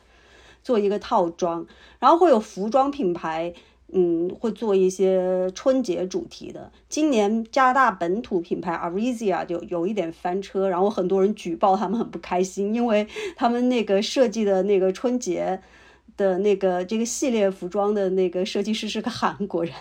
做一个套装，然后会有服装品牌，嗯，会做一些春节主题的。今年加拿大本土品牌 Arisia 就有一点翻车，然后很多人举报他们很不开心，因为他们那个设计的那个春节的那个这个系列服装的那个设计师是个韩国人。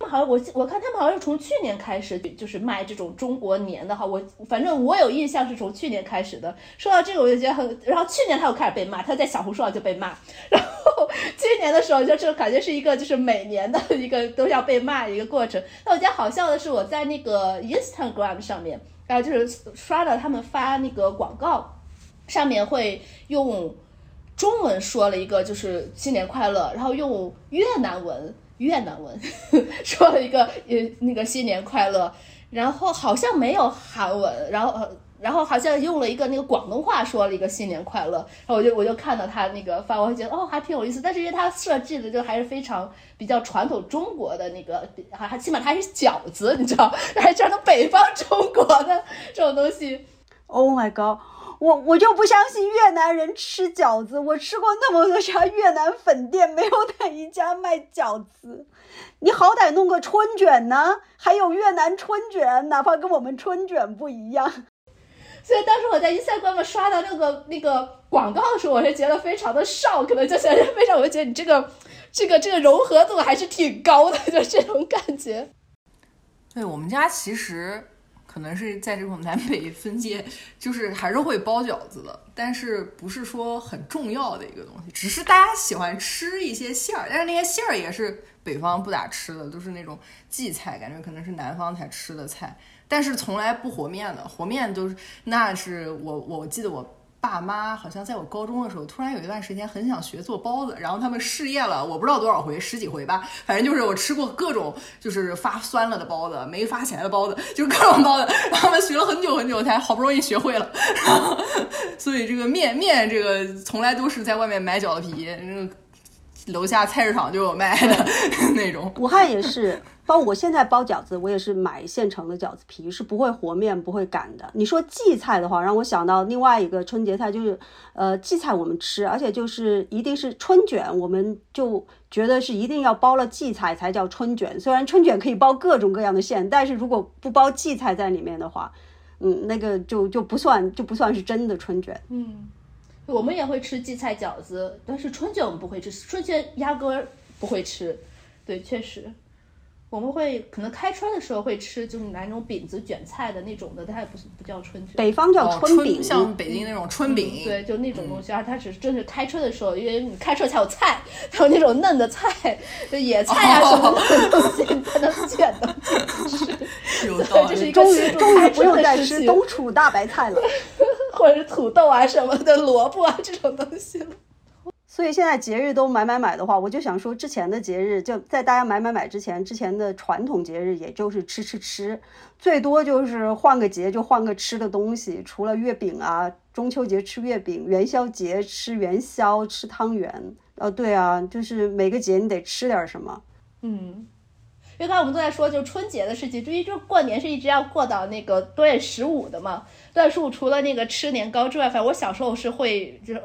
他们好像我我看他们好像是从去年开始就是卖这种中国年的哈，我反正我有印象是从去年开始的。说到这个我就觉得很，然后去年他又开始被骂，他在小红书上就被骂，然后今年的时候就这感觉是一个就是每年的一个都要被骂一个过程。那我觉得好笑的是我在那个 Instagram 上面，然后就是刷到他们发那个广告，上面会用中文说了一个就是新年快乐，然后用越南文。越南文 说了一个呃那个新年快乐，然后好像没有韩文，然后呃然后好像用了一个那个广东话说了一个新年快乐，然后我就我就看到他那个发，我觉得哦还挺有意思，但是因为他设计的就还是非常比较传统中国的那个，还还起码他是饺子，你知道，还传统北方中国的这种东西。Oh my god！我我就不相信越南人吃饺子。我吃过那么多家越南粉店，没有哪一家卖饺子。你好歹弄个春卷呢，还有越南春卷，哪怕跟我们春卷不一样。所以当时我在 Instagram 刷到那个那个广告的时候，我是觉得非常的少，可能就是非常，我就觉得你这个这个这个融合度还是挺高的，就这种感觉。对我们家其实。可能是在这种南北分界，就是还是会包饺子的，但是不是说很重要的一个东西，只是大家喜欢吃一些馅儿，但是那些馅儿也是北方不咋吃的，都是那种荠菜，感觉可能是南方才吃的菜，但是从来不和面的，和面都是那是我我记得我。爸妈好像在我高中的时候，突然有一段时间很想学做包子，然后他们试验了，我不知道多少回，十几回吧，反正就是我吃过各种就是发酸了的包子，没发起来的包子，就是各种包子，他们学了很久很久才好不容易学会了，然 后所以这个面面这个从来都是在外面买饺子皮，楼下菜市场就有卖的 那种。武汉也是。包括我现在包饺子，我也是买现成的饺子皮，是不会和面、不会擀的。你说荠菜的话，让我想到另外一个春节菜，就是呃荠菜我们吃，而且就是一定是春卷，我们就觉得是一定要包了荠菜才叫春卷。虽然春卷可以包各种各样的馅，但是如果不包荠菜在里面的话，嗯，那个就就不算就不算是真的春卷。嗯，我们也会吃荠菜饺子，但是春卷我们不会吃，春卷压根儿不会吃。对，确实。我们会可能开春的时候会吃，就是拿那种饼子卷菜的那种的，它也不是不叫春卷。北方叫春饼，像北京那种春饼。对，就那种东西，而它只是真是开春的时候，因为你开春才有菜，才有那种嫩的菜，就野菜啊什么的东西才能卷的吃。有道理。终于终于不用再吃冬储大白菜了，或者是土豆啊什么的，萝卜啊这种东西了。所以现在节日都买买买的话，我就想说，之前的节日就在大家买买买之前，之前的传统节日也就是吃吃吃，最多就是换个节就换个吃的东西，除了月饼啊，中秋节吃月饼，元宵节吃元宵吃汤圆，呃，对啊，就是每个节你得吃点什么，嗯。因为刚我们都在说，就春节的事情，至于就过年是一直要过到那个多月十五的嘛。多月十五除了那个吃年糕之外，反正我小时候是会，就是，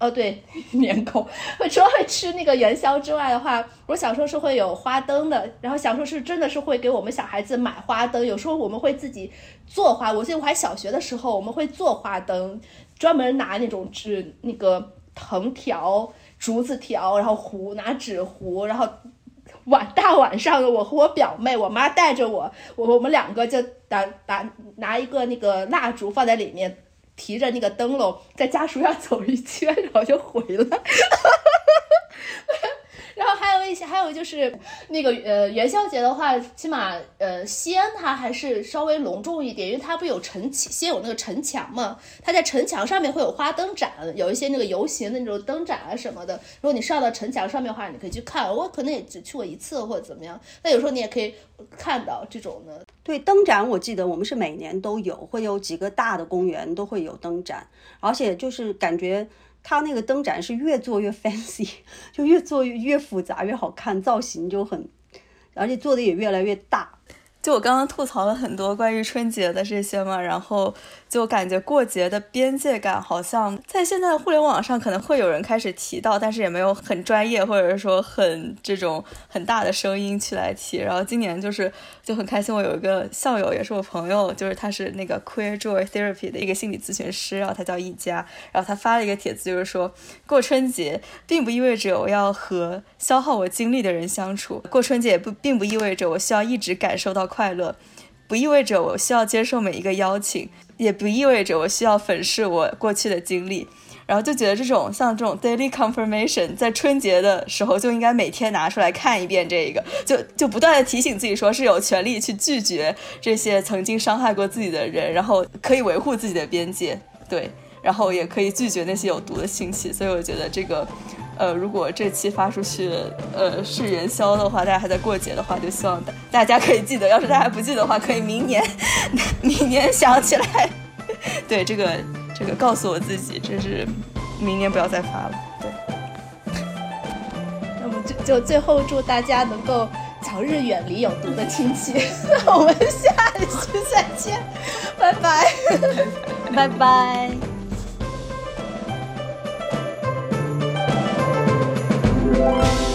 哦对，年糕，除了会吃那个元宵之外的话，我小时候是会有花灯的。然后小时候是真的是会给我们小孩子买花灯，有时候我们会自己做花。我记得我还小学的时候，我们会做花灯，专门拿那种纸那个藤条、竹子条，然后糊拿纸糊，然后。晚大晚上的，我和我表妹，我妈带着我，我我们两个就打打拿一个那个蜡烛放在里面，提着那个灯笼在家属院走一圈，然后就回来。然后还有一些，还有就是那个呃元宵节的话，起码呃西安它还是稍微隆重一点，因为它不有城先有那个城墙嘛，它在城墙上面会有花灯展，有一些那个游行的那种灯展啊什么的。如果你上到城墙上面的话，你可以去看。我可能也只去过一次或者怎么样，但有时候你也可以看到这种的。对灯展，我记得我们是每年都有，会有几个大的公园都会有灯展，而且就是感觉。它那个灯展是越做越 fancy，就越做越越复杂越好看，造型就很，而且做的也越来越大。就我刚刚吐槽了很多关于春节的这些嘛，然后。就感觉过节的边界感好像在现在的互联网上可能会有人开始提到，但是也没有很专业或者是说很这种很大的声音去来提。然后今年就是就很开心，我有一个校友也是我朋友，就是他是那个 Queer Joy Therapy 的一个心理咨询师，然后他叫一家，然后他发了一个帖子，就是说过春节并不意味着我要和消耗我精力的人相处，过春节也不并不意味着我需要一直感受到快乐，不意味着我需要接受每一个邀请。也不意味着我需要粉饰我过去的经历，然后就觉得这种像这种 daily confirmation，在春节的时候就应该每天拿出来看一遍这个，就就不断的提醒自己说是有权利去拒绝这些曾经伤害过自己的人，然后可以维护自己的边界，对，然后也可以拒绝那些有毒的信息，所以我觉得这个。呃，如果这期发出去，呃，是元宵的话，大家还在过节的话，就希望大大家可以记得。要是大家不记得的话，可以明年，明年想起来。对，这个这个告诉我自己，这是明年不要再发了。对。那么就就最后祝大家能够早日远离有毒的亲戚。我们下期再见，拜拜，拜拜。Música